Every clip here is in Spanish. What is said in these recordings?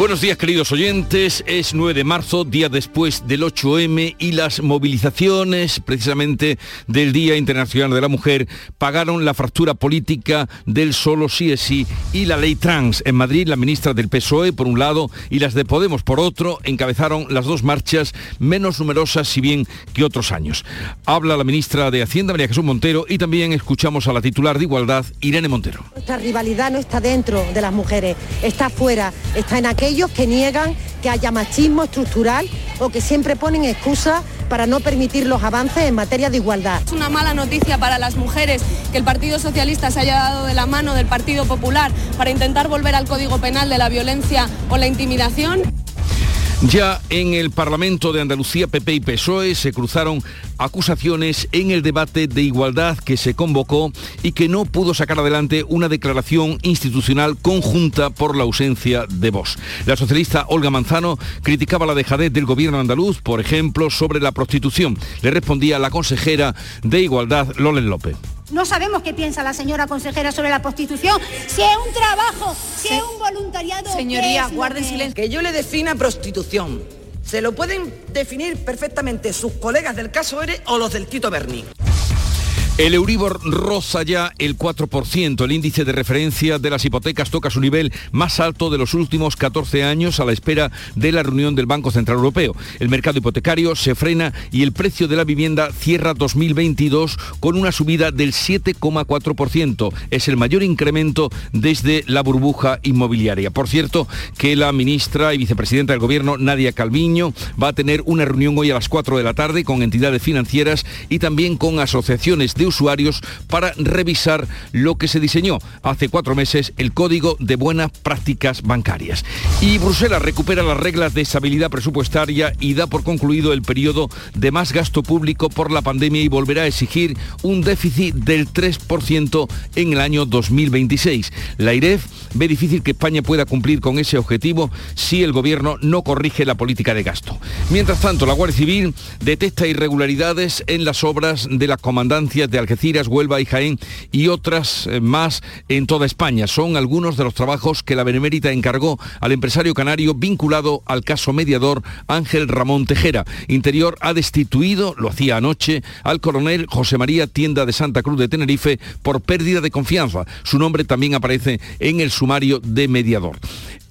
Buenos días queridos oyentes, es 9 de marzo, día después del 8M y las movilizaciones precisamente del Día Internacional de la Mujer pagaron la fractura política del solo sí es sí y la ley trans. En Madrid la ministra del PSOE por un lado y las de Podemos por otro encabezaron las dos marchas menos numerosas si bien que otros años. Habla la ministra de Hacienda María Jesús Montero y también escuchamos a la titular de Igualdad Irene Montero. Nuestra rivalidad no está dentro de las mujeres, está fuera, está en aquel aquellos que niegan que haya machismo estructural o que siempre ponen excusas para no permitir los avances en materia de igualdad. Es una mala noticia para las mujeres que el Partido Socialista se haya dado de la mano del Partido Popular para intentar volver al Código Penal de la violencia o la intimidación. Ya en el Parlamento de Andalucía, PP y PSOE se cruzaron acusaciones en el debate de igualdad que se convocó y que no pudo sacar adelante una declaración institucional conjunta por la ausencia de voz. La socialista Olga Manzano criticaba la dejadez del gobierno andaluz, por ejemplo, sobre la prostitución. Le respondía la consejera de Igualdad, Lolen López. No sabemos qué piensa la señora consejera sobre la prostitución, si es un trabajo, si es un voluntariado. Señoría, guarden silencio. Que yo le defina prostitución. Se lo pueden definir perfectamente sus colegas del caso ERE o los del Tito Berni. El Euribor roza ya el 4%. El índice de referencia de las hipotecas toca su nivel más alto de los últimos 14 años a la espera de la reunión del Banco Central Europeo. El mercado hipotecario se frena y el precio de la vivienda cierra 2022 con una subida del 7,4%. Es el mayor incremento desde la burbuja inmobiliaria. Por cierto, que la ministra y vicepresidenta del Gobierno, Nadia Calviño, va a tener una reunión hoy a las 4 de la tarde con entidades financieras y también con asociaciones de usuarios para revisar lo que se diseñó hace cuatro meses, el Código de Buenas Prácticas Bancarias. Y Bruselas recupera las reglas de estabilidad presupuestaria y da por concluido el periodo de más gasto público por la pandemia y volverá a exigir un déficit del 3% en el año 2026. La IREF ve difícil que España pueda cumplir con ese objetivo si el gobierno no corrige la política de gasto. Mientras tanto, la Guardia Civil detecta irregularidades en las obras de las comandancias de Algeciras, Huelva y Jaén y otras eh, más en toda España. Son algunos de los trabajos que la Benemérita encargó al empresario canario vinculado al caso mediador Ángel Ramón Tejera. Interior ha destituido, lo hacía anoche, al coronel José María Tienda de Santa Cruz de Tenerife por pérdida de confianza. Su nombre también aparece en el sumario de mediador.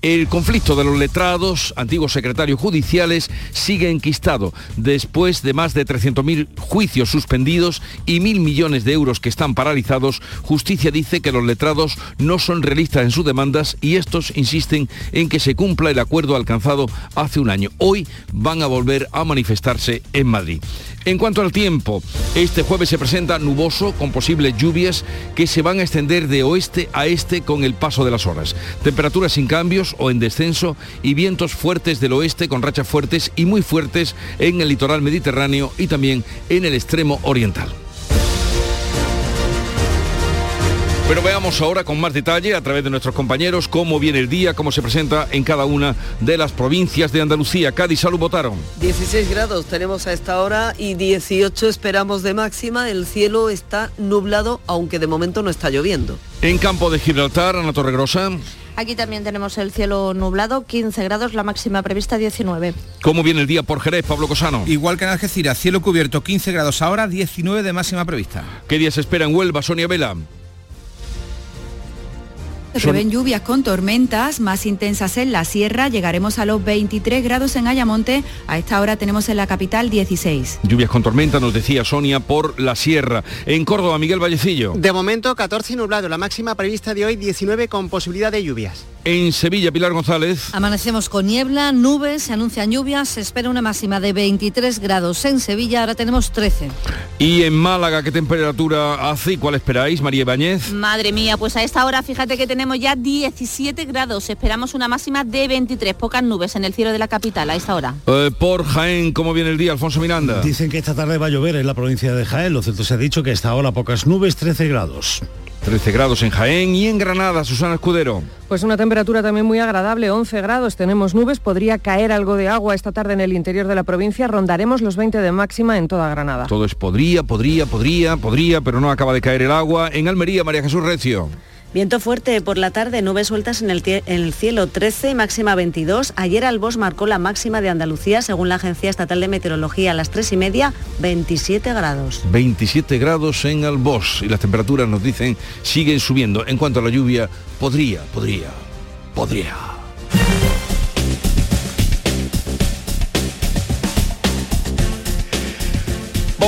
El conflicto de los letrados, antiguos secretarios judiciales, sigue enquistado después de más de 300.000 juicios suspendidos y mil millones de euros que están paralizados. Justicia dice que los letrados no son realistas en sus demandas y estos insisten en que se cumpla el acuerdo alcanzado hace un año. Hoy van a volver a manifestarse en Madrid. En cuanto al tiempo, este jueves se presenta nuboso con posibles lluvias que se van a extender de oeste a este con el paso de las horas. Temperaturas sin cambios o en descenso y vientos fuertes del oeste con rachas fuertes y muy fuertes en el litoral mediterráneo y también en el extremo oriental. Pero veamos ahora con más detalle a través de nuestros compañeros cómo viene el día, cómo se presenta en cada una de las provincias de Andalucía. Cádiz, salud, votaron. 16 grados tenemos a esta hora y 18 esperamos de máxima. El cielo está nublado, aunque de momento no está lloviendo. En campo de Gibraltar, Ana Torregrosa. Aquí también tenemos el cielo nublado, 15 grados, la máxima prevista 19. ¿Cómo viene el día por Jerez, Pablo Cosano? Igual que en Algeciras, cielo cubierto, 15 grados ahora, 19 de máxima prevista. ¿Qué día se espera en Huelva, Sonia Vela? Se prevén lluvias con tormentas más intensas en la sierra. Llegaremos a los 23 grados en Ayamonte. A esta hora tenemos en la capital 16. Lluvias con tormenta, nos decía Sonia, por la sierra. En Córdoba, Miguel Vallecillo. De momento 14 nublado. La máxima prevista de hoy 19 con posibilidad de lluvias. En Sevilla, Pilar González. Amanecemos con niebla, nubes, se anuncian lluvias, se espera una máxima de 23 grados en Sevilla, ahora tenemos 13. Y en Málaga, ¿qué temperatura hace y cuál esperáis, María Ibáñez? Madre mía, pues a esta hora fíjate que tenemos tenemos ya 17 grados, esperamos una máxima de 23, pocas nubes en el cielo de la capital a esta hora. Eh, por Jaén, ¿cómo viene el día, Alfonso Miranda? Dicen que esta tarde va a llover en la provincia de Jaén, lo cierto se ha dicho que esta hora pocas nubes, 13 grados. 13 grados en Jaén y en Granada, Susana Escudero. Pues una temperatura también muy agradable, 11 grados, tenemos nubes, podría caer algo de agua esta tarde en el interior de la provincia, rondaremos los 20 de máxima en toda Granada. Todo es podría, podría, podría, podría, pero no acaba de caer el agua. En Almería, María Jesús Recio. Viento fuerte por la tarde, nubes sueltas en el, cielo 13, máxima 22. Ayer Albos marcó la máxima de Andalucía, según la Agencia Estatal de Meteorología, a las 3 y media, 27 grados. 27 grados en Albos y las temperaturas nos dicen siguen subiendo. En cuanto a la lluvia, podría, podría, podría.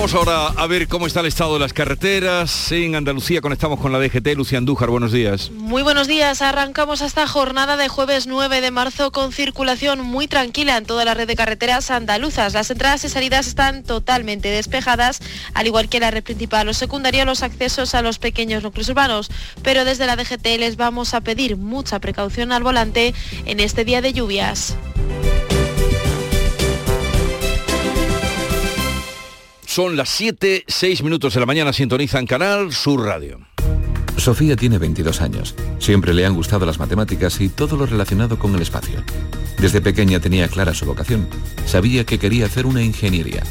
Vamos ahora a ver cómo está el estado de las carreteras. En Andalucía conectamos con la DGT. Lucía Andújar, buenos días. Muy buenos días. Arrancamos esta jornada de jueves 9 de marzo con circulación muy tranquila en toda la red de carreteras andaluzas. Las entradas y salidas están totalmente despejadas, al igual que la red principal o secundaria, los accesos a los pequeños núcleos urbanos. Pero desde la DGT les vamos a pedir mucha precaución al volante en este día de lluvias. Son las 7, 6 minutos de la mañana, sintonizan Canal Sur Radio. Sofía tiene 22 años. Siempre le han gustado las matemáticas y todo lo relacionado con el espacio. Desde pequeña tenía clara su vocación. Sabía que quería hacer una ingeniería.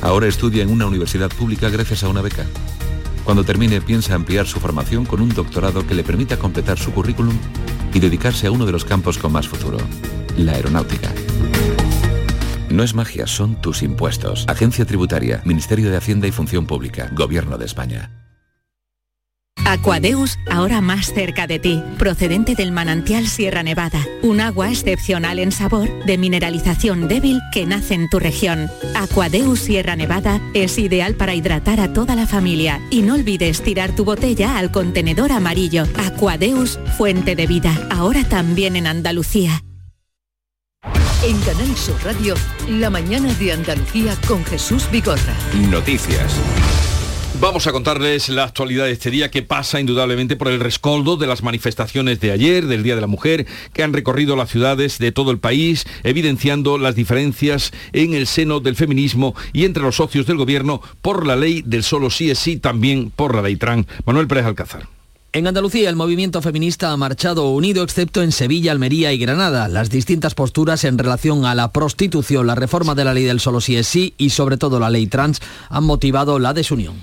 Ahora estudia en una universidad pública gracias a una beca. Cuando termine piensa ampliar su formación con un doctorado que le permita completar su currículum y dedicarse a uno de los campos con más futuro, la aeronáutica. No es magia, son tus impuestos. Agencia Tributaria, Ministerio de Hacienda y Función Pública, Gobierno de España. Aquadeus, ahora más cerca de ti, procedente del manantial Sierra Nevada, un agua excepcional en sabor, de mineralización débil que nace en tu región. Aquadeus Sierra Nevada es ideal para hidratar a toda la familia y no olvides tirar tu botella al contenedor amarillo. Aquadeus, fuente de vida, ahora también en Andalucía. En Canal Sur Radio, la mañana de Andalucía con Jesús Vigorra. Noticias. Vamos a contarles la actualidad de este día que pasa indudablemente por el rescoldo de las manifestaciones de ayer, del Día de la Mujer, que han recorrido las ciudades de todo el país, evidenciando las diferencias en el seno del feminismo y entre los socios del gobierno por la ley del solo sí es sí, también por la ley trans. Manuel Pérez Alcázar. En Andalucía el movimiento feminista ha marchado unido excepto en Sevilla, Almería y Granada. Las distintas posturas en relación a la prostitución, la reforma de la ley del solo sí es sí y sobre todo la ley trans han motivado la desunión.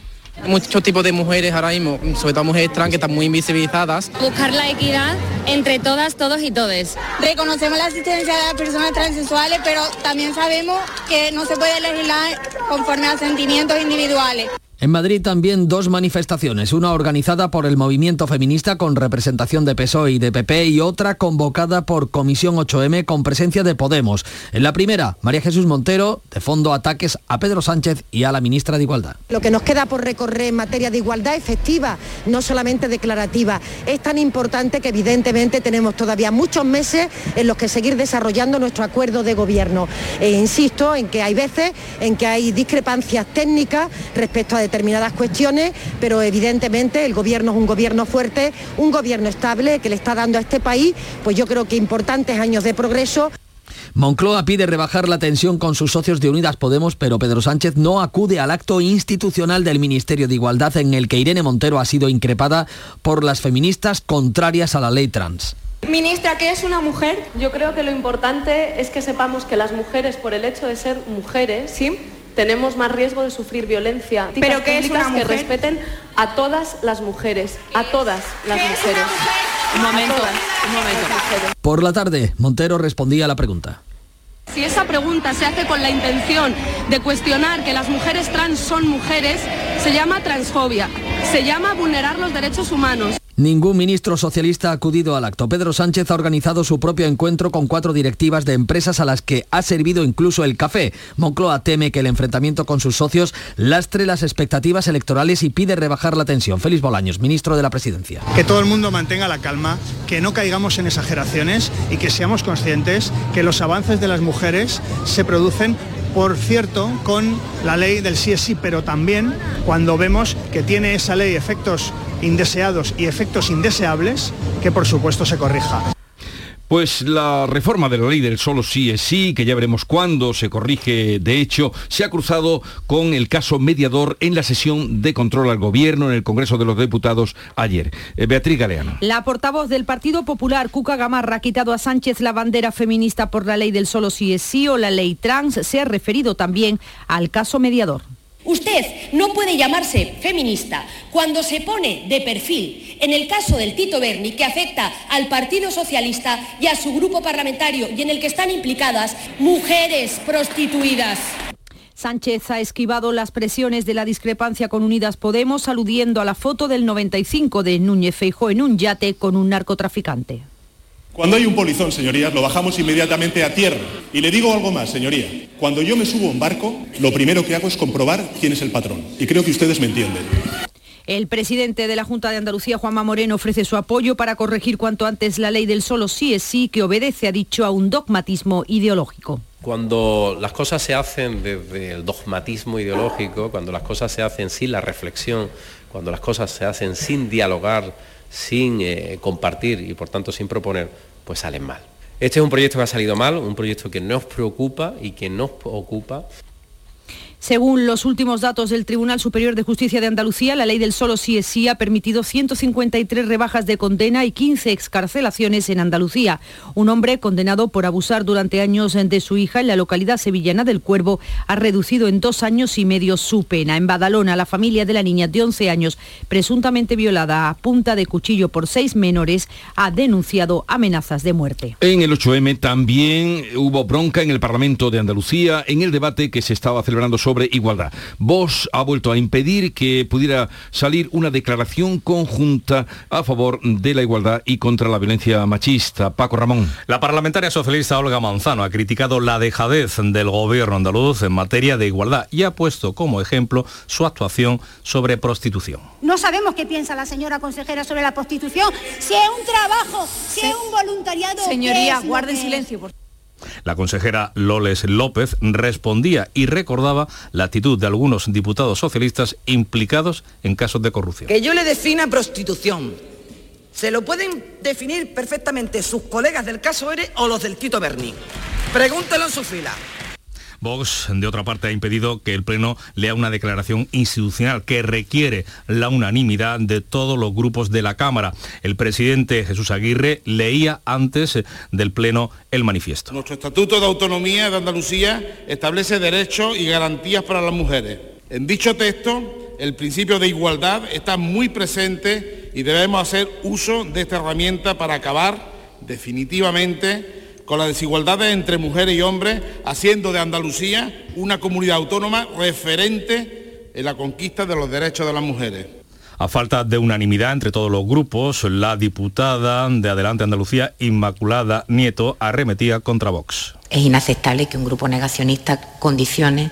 Muchos tipos de mujeres ahora mismo, sobre todo mujeres trans que están muy invisibilizadas. Buscar la equidad entre todas, todos y todes. Reconocemos la asistencia de las personas transexuales, pero también sabemos que no se puede legislar conforme a sentimientos individuales. En Madrid también dos manifestaciones, una organizada por el movimiento feminista con representación de PSOE y de PP y otra convocada por Comisión 8M con presencia de Podemos. En la primera, María Jesús Montero, de fondo ataques a Pedro Sánchez y a la ministra de Igualdad. Lo que nos queda por recorrer en materia de igualdad efectiva, no solamente declarativa, es tan importante que evidentemente tenemos todavía muchos meses en los que seguir desarrollando nuestro acuerdo de gobierno. E insisto en que hay veces en que hay discrepancias técnicas respecto a determinadas cuestiones, pero evidentemente el gobierno es un gobierno fuerte, un gobierno estable que le está dando a este país, pues yo creo que importantes años de progreso. Moncloa pide rebajar la tensión con sus socios de Unidas Podemos, pero Pedro Sánchez no acude al acto institucional del Ministerio de Igualdad en el que Irene Montero ha sido increpada por las feministas contrarias a la ley trans. Ministra, ¿qué es una mujer? Yo creo que lo importante es que sepamos que las mujeres, por el hecho de ser mujeres, ¿sí? Tenemos más riesgo de sufrir violencia. ¿Pero qué es una que mujer? respeten a todas las mujeres, a todas las ¿Qué es mujeres. Un momento, un momento. Por la tarde, Montero respondía a la pregunta. Si esa pregunta se hace con la intención de cuestionar que las mujeres trans son mujeres, se llama transfobia, se llama vulnerar los derechos humanos. Ningún ministro socialista ha acudido al acto. Pedro Sánchez ha organizado su propio encuentro con cuatro directivas de empresas a las que ha servido incluso el café. Moncloa teme que el enfrentamiento con sus socios lastre las expectativas electorales y pide rebajar la tensión. Félix Bolaños, ministro de la Presidencia. Que todo el mundo mantenga la calma, que no caigamos en exageraciones y que seamos conscientes que los avances de las mujeres se producen por cierto, con la ley del sí es sí, pero también cuando vemos que tiene esa ley efectos indeseados y efectos indeseables, que por supuesto se corrija. Pues la reforma de la ley del solo sí es sí, que ya veremos cuándo se corrige, de hecho, se ha cruzado con el caso mediador en la sesión de control al gobierno en el Congreso de los Diputados ayer. Eh, Beatriz Galeano. La portavoz del Partido Popular, Cuca Gamarra, ha quitado a Sánchez la bandera feminista por la ley del solo sí es sí o la ley trans. Se ha referido también al caso mediador. Usted no puede llamarse feminista cuando se pone de perfil en el caso del Tito Berni, que afecta al Partido Socialista y a su grupo parlamentario y en el que están implicadas mujeres prostituidas. Sánchez ha esquivado las presiones de la discrepancia con Unidas Podemos, aludiendo a la foto del 95 de Núñez Feijó en un yate con un narcotraficante. Cuando hay un polizón, señorías, lo bajamos inmediatamente a tierra. Y le digo algo más, señoría. Cuando yo me subo a un barco, lo primero que hago es comprobar quién es el patrón. Y creo que ustedes me entienden. El presidente de la Junta de Andalucía, Juanma Moreno, ofrece su apoyo para corregir cuanto antes la ley del solo sí es sí, que obedece, ha dicho, a un dogmatismo ideológico. Cuando las cosas se hacen desde el dogmatismo ideológico, cuando las cosas se hacen sin la reflexión, cuando las cosas se hacen sin dialogar, sin eh, compartir y por tanto sin proponer, pues salen mal. Este es un proyecto que ha salido mal, un proyecto que nos preocupa y que nos ocupa según los últimos datos del Tribunal Superior de Justicia de Andalucía, la ley del solo sí es sí ha permitido 153 rebajas de condena y 15 excarcelaciones en Andalucía. Un hombre condenado por abusar durante años de su hija en la localidad sevillana del Cuervo ha reducido en dos años y medio su pena. En Badalona, la familia de la niña de 11 años, presuntamente violada a punta de cuchillo por seis menores, ha denunciado amenazas de muerte. En el 8M también hubo bronca en el Parlamento de Andalucía en el debate que se estaba celebrando sobre sobre igualdad. Vox ha vuelto a impedir que pudiera salir una declaración conjunta a favor de la igualdad y contra la violencia machista. Paco Ramón. La parlamentaria socialista Olga Manzano ha criticado la dejadez del gobierno andaluz en materia de igualdad y ha puesto como ejemplo su actuación sobre prostitución. No sabemos qué piensa la señora consejera sobre la prostitución, si es un trabajo, si es un voluntariado. Señoría, guarden silencio. Por... La consejera Loles López respondía y recordaba la actitud de algunos diputados socialistas implicados en casos de corrupción. Que yo le defina prostitución. Se lo pueden definir perfectamente sus colegas del caso ERE o los del Tito Berni. Pregúntelo en su fila. Vox, de otra parte, ha impedido que el Pleno lea una declaración institucional que requiere la unanimidad de todos los grupos de la Cámara. El presidente Jesús Aguirre leía antes del Pleno el manifiesto. Nuestro Estatuto de Autonomía de Andalucía establece derechos y garantías para las mujeres. En dicho texto, el principio de igualdad está muy presente y debemos hacer uso de esta herramienta para acabar definitivamente con las desigualdades entre mujeres y hombres, haciendo de Andalucía una comunidad autónoma referente en la conquista de los derechos de las mujeres. A falta de unanimidad entre todos los grupos, la diputada de Adelante Andalucía, Inmaculada Nieto, arremetía contra Vox. Es inaceptable que un grupo negacionista condicione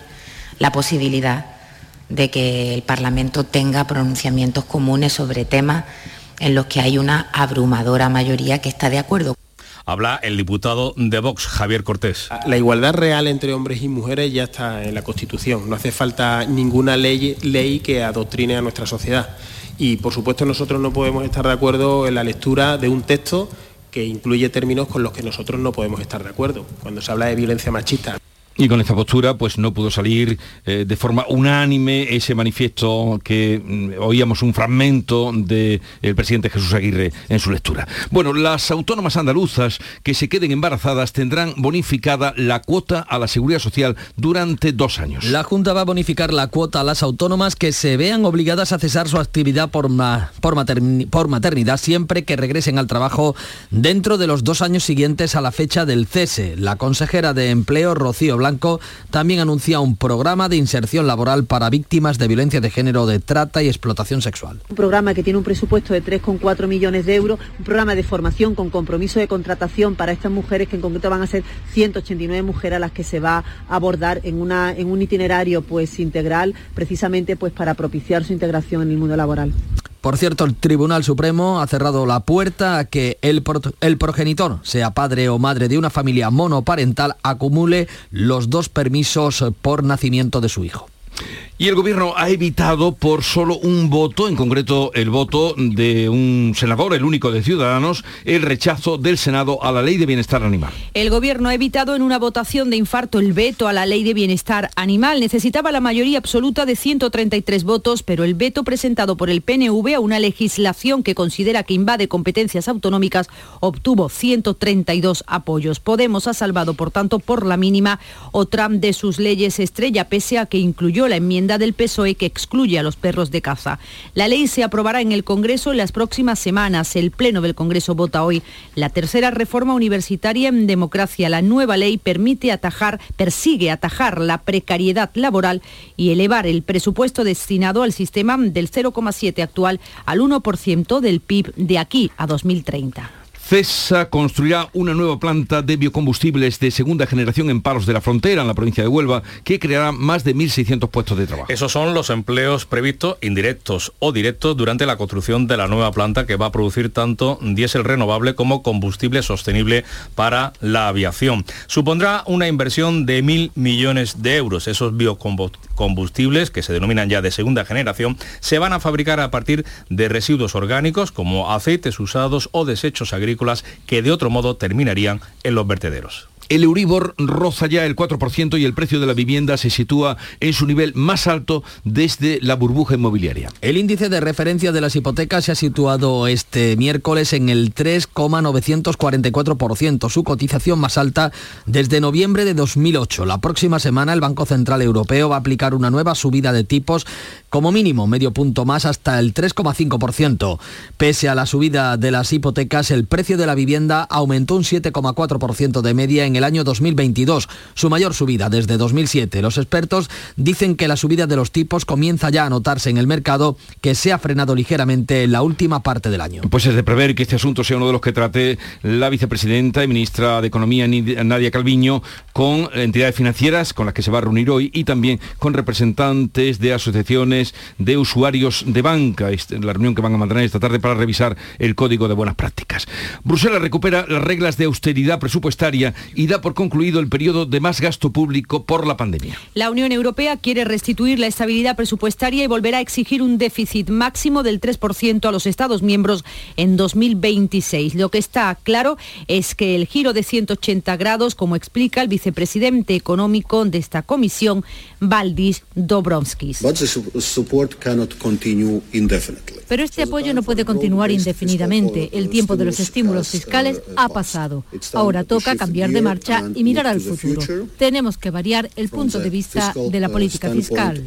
la posibilidad de que el Parlamento tenga pronunciamientos comunes sobre temas en los que hay una abrumadora mayoría que está de acuerdo. Habla el diputado de Vox, Javier Cortés. La igualdad real entre hombres y mujeres ya está en la Constitución. No hace falta ninguna ley, ley que adoctrine a nuestra sociedad. Y por supuesto nosotros no podemos estar de acuerdo en la lectura de un texto que incluye términos con los que nosotros no podemos estar de acuerdo. Cuando se habla de violencia machista. Y con esta postura pues no pudo salir eh, de forma unánime ese manifiesto que mm, oíamos un fragmento del presidente Jesús Aguirre en su lectura. Bueno, las autónomas andaluzas que se queden embarazadas tendrán bonificada la cuota a la seguridad social durante dos años. La Junta va a bonificar la cuota a las autónomas que se vean obligadas a cesar su actividad por, por, por maternidad siempre que regresen al trabajo dentro de los dos años siguientes a la fecha del cese. La consejera de Empleo, Rocío Blanco, también anuncia un programa de inserción laboral para víctimas de violencia de género, de trata y explotación sexual. Un programa que tiene un presupuesto de 3,4 millones de euros, un programa de formación con compromiso de contratación para estas mujeres, que en concreto van a ser 189 mujeres a las que se va a abordar en, una, en un itinerario pues, integral, precisamente pues, para propiciar su integración en el mundo laboral. Por cierto, el Tribunal Supremo ha cerrado la puerta a que el, el, progenitor, sea padre o madre de una familia monoparental, acumule los dos permisos por nacimiento de su hijo. Y el gobierno ha evitado por solo un voto, en concreto el voto de un senador, el único de Ciudadanos, el rechazo del Senado a la ley de bienestar animal. El gobierno ha evitado en una votación de infarto el veto a la ley de bienestar animal. Necesitaba la mayoría absoluta de 133 votos, pero el veto presentado por el PNV a una legislación que considera que invade competencias autonómicas obtuvo 132 apoyos. Podemos ha salvado, por tanto, por la mínima otra de sus leyes estrella, pese a que incluyó la enmienda del PSOE que excluye a los perros de caza. La ley se aprobará en el Congreso en las próximas semanas. El Pleno del Congreso vota hoy la tercera reforma universitaria en democracia. La nueva ley permite atajar, persigue atajar la precariedad laboral y elevar el presupuesto destinado al sistema del 0,7 actual al 1% del PIB de aquí a 2030. CESA construirá una nueva planta de biocombustibles de segunda generación en Palos de la Frontera, en la provincia de Huelva, que creará más de 1.600 puestos de trabajo. Esos son los empleos previstos, indirectos o directos, durante la construcción de la nueva planta que va a producir tanto diésel renovable como combustible sostenible para la aviación. Supondrá una inversión de mil millones de euros. Esos biocombustibles, que se denominan ya de segunda generación, se van a fabricar a partir de residuos orgánicos como aceites usados o desechos agrícolas que de otro modo terminarían en los vertederos. El Euribor roza ya el 4% y el precio de la vivienda se sitúa en su nivel más alto desde la burbuja inmobiliaria. El índice de referencia de las hipotecas se ha situado este miércoles en el 3,944%, su cotización más alta desde noviembre de 2008. La próxima semana el Banco Central Europeo va a aplicar una nueva subida de tipos como mínimo medio punto más hasta el 3,5%. Pese a la subida de las hipotecas, el precio de la vivienda aumentó un 7,4% de media en el año 2022, su mayor subida desde 2007. Los expertos dicen que la subida de los tipos comienza ya a notarse en el mercado, que se ha frenado ligeramente en la última parte del año. Pues es de prever que este asunto sea uno de los que trate la vicepresidenta y ministra de Economía Nadia Calviño con entidades financieras con las que se va a reunir hoy y también con representantes de asociaciones de usuarios de banca, este, la reunión que van a mantener esta tarde para revisar el código de buenas prácticas. Bruselas recupera las reglas de austeridad presupuestaria y da por concluido el periodo de más gasto público por la pandemia. La Unión Europea quiere restituir la estabilidad presupuestaria y volverá a exigir un déficit máximo del 3% a los Estados miembros en 2026. Lo que está claro es que el giro de 180 grados, como explica el vicepresidente económico de esta comisión, Valdis Dobrovskis. Pero este apoyo no puede continuar indefinidamente. El tiempo de los estímulos fiscales ha pasado. Ahora toca cambiar de marcha y mirar al futuro. Tenemos que variar el punto de vista de la política fiscal.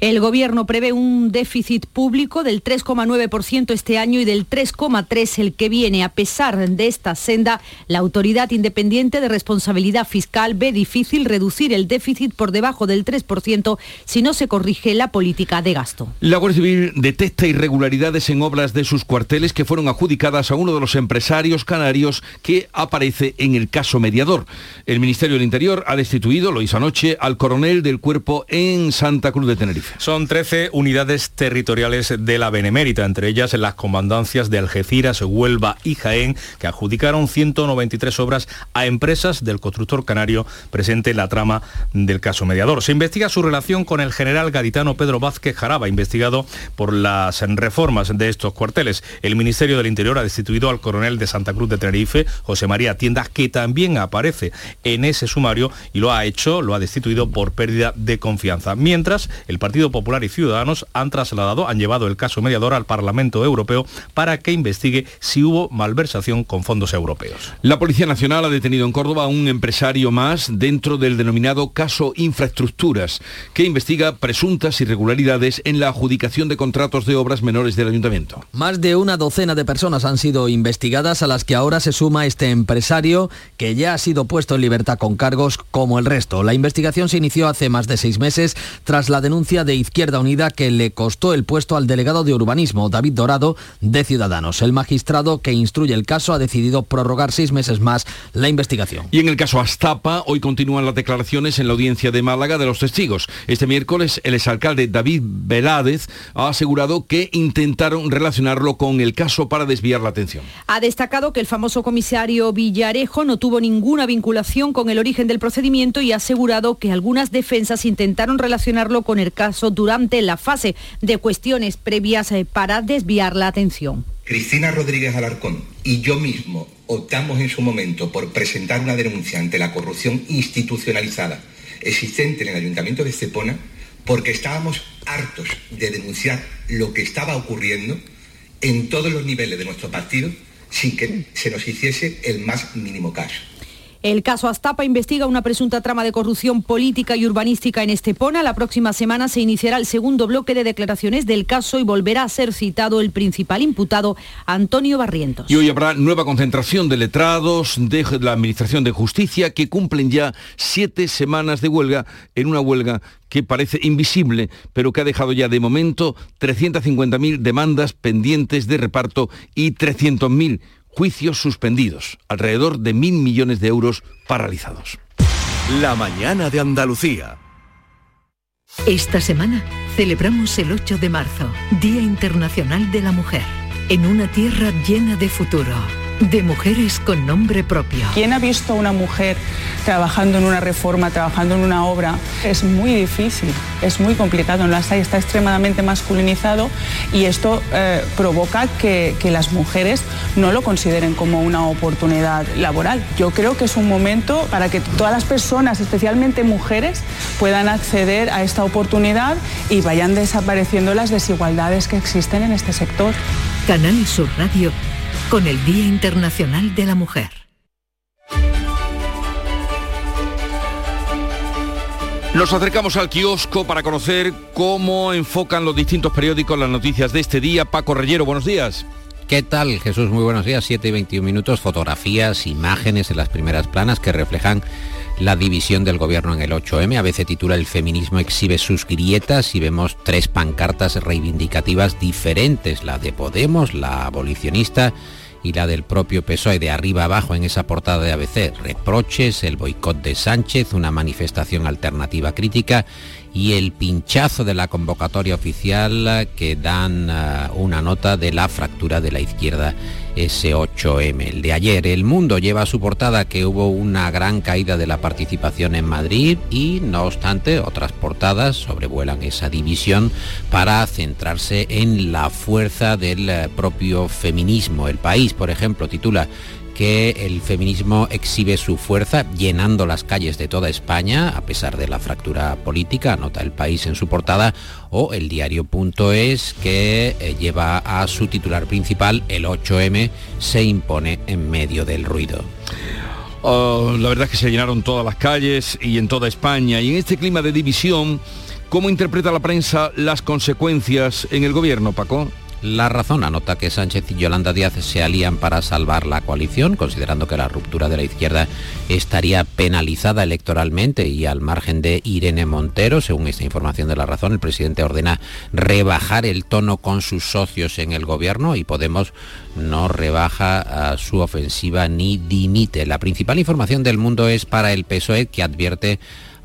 El gobierno prevé un déficit público del 3,9% este año y del 3,3% el que viene. A pesar de esta senda, la Autoridad Independiente de Responsabilidad Fiscal ve difícil reducir el déficit por debajo del 3% si no se corrige la política de gasto. La Guardia Civil detecta irregularidades en obras de sus cuarteles que fueron adjudicadas a uno de los empresarios canarios que en el caso mediador. El Ministerio del Interior ha destituido, lo hizo anoche, al coronel del cuerpo en Santa Cruz de Tenerife. Son 13 unidades territoriales de la Benemérita, entre ellas las comandancias de Algeciras, Huelva y Jaén, que adjudicaron 193 obras a empresas del constructor canario presente en la trama del caso mediador. Se investiga su relación con el general gaditano Pedro Vázquez Jaraba, investigado por las reformas de estos cuarteles. El Ministerio del Interior ha destituido al coronel de Santa Cruz de Tenerife, José María Tiendas, que también aparece en ese sumario y lo ha hecho, lo ha destituido por pérdida de confianza. Mientras, el Partido Popular y Ciudadanos han trasladado, han llevado el caso mediador al Parlamento Europeo para que investigue si hubo malversación con fondos europeos. La Policía Nacional ha detenido en Córdoba a un empresario más dentro del denominado caso Infraestructuras, que investiga presuntas irregularidades en la adjudicación de contratos de obras menores del ayuntamiento. Más de una docena de personas han sido investigadas a las que ahora se suma este empresario empresario que ya ha sido puesto en libertad con cargos como el resto. La investigación se inició hace más de seis meses tras la denuncia de Izquierda Unida que le costó el puesto al delegado de urbanismo, David Dorado, de Ciudadanos. El magistrado que instruye el caso ha decidido prorrogar seis meses más la investigación. Y en el caso Astapa, hoy continúan las declaraciones en la audiencia de Málaga de los testigos. Este miércoles, el exalcalde David Veládez ha asegurado que intentaron relacionarlo con el caso para desviar la atención. Ha destacado que el famoso comisario Villarejo no tuvo ninguna vinculación con el origen del procedimiento y ha asegurado que algunas defensas intentaron relacionarlo con el caso durante la fase de cuestiones previas eh, para desviar la atención. Cristina Rodríguez Alarcón y yo mismo optamos en su momento por presentar una denuncia ante la corrupción institucionalizada existente en el Ayuntamiento de Estepona porque estábamos hartos de denunciar lo que estaba ocurriendo en todos los niveles de nuestro partido sin que se nos hiciese el más mínimo caso. El caso Astapa investiga una presunta trama de corrupción política y urbanística en Estepona. La próxima semana se iniciará el segundo bloque de declaraciones del caso y volverá a ser citado el principal imputado, Antonio Barrientos. Y hoy habrá nueva concentración de letrados de la Administración de Justicia que cumplen ya siete semanas de huelga en una huelga que parece invisible, pero que ha dejado ya de momento 350.000 demandas pendientes de reparto y 300.000 juicios suspendidos, alrededor de mil millones de euros paralizados. La mañana de Andalucía. Esta semana celebramos el 8 de marzo, Día Internacional de la Mujer, en una tierra llena de futuro de mujeres con nombre propio. ¿Quién ha visto a una mujer trabajando en una reforma, trabajando en una obra? Es muy difícil, es muy complicado. En las hay está extremadamente masculinizado y esto eh, provoca que, que las mujeres no lo consideren como una oportunidad laboral. Yo creo que es un momento para que todas las personas, especialmente mujeres, puedan acceder a esta oportunidad y vayan desapareciendo las desigualdades que existen en este sector. Canal Sur Radio con el Día Internacional de la Mujer. Nos acercamos al kiosco para conocer cómo enfocan los distintos periódicos las noticias de este día. Paco Reyero, buenos días. ¿Qué tal, Jesús? Muy buenos días. 7 y 21 minutos, fotografías, imágenes en las primeras planas que reflejan la división del gobierno en el 8M. A veces titula El feminismo exhibe sus grietas y vemos tres pancartas reivindicativas diferentes, la de Podemos, la abolicionista y la del propio PSOE de arriba abajo en esa portada de ABC. Reproches, el boicot de Sánchez, una manifestación alternativa crítica y el pinchazo de la convocatoria oficial que dan eh, una nota de la fractura de la izquierda S8M. El de ayer, El Mundo lleva a su portada que hubo una gran caída de la participación en Madrid y, no obstante, otras portadas sobrevuelan esa división para centrarse en la fuerza del eh, propio feminismo. El país, por ejemplo, titula que el feminismo exhibe su fuerza llenando las calles de toda España, a pesar de la fractura política, anota el país en su portada, o el diario.es que eh, lleva a su titular principal, el 8M se impone en medio del ruido. Oh, la verdad es que se llenaron todas las calles y en toda España. Y en este clima de división, ¿cómo interpreta la prensa las consecuencias en el gobierno, Paco? La razón anota que Sánchez y Yolanda Díaz se alían para salvar la coalición, considerando que la ruptura de la izquierda estaría penalizada electoralmente y al margen de Irene Montero. Según esta información de la razón, el presidente ordena rebajar el tono con sus socios en el gobierno y Podemos no rebaja su ofensiva ni dimite. La principal información del mundo es para el PSOE que advierte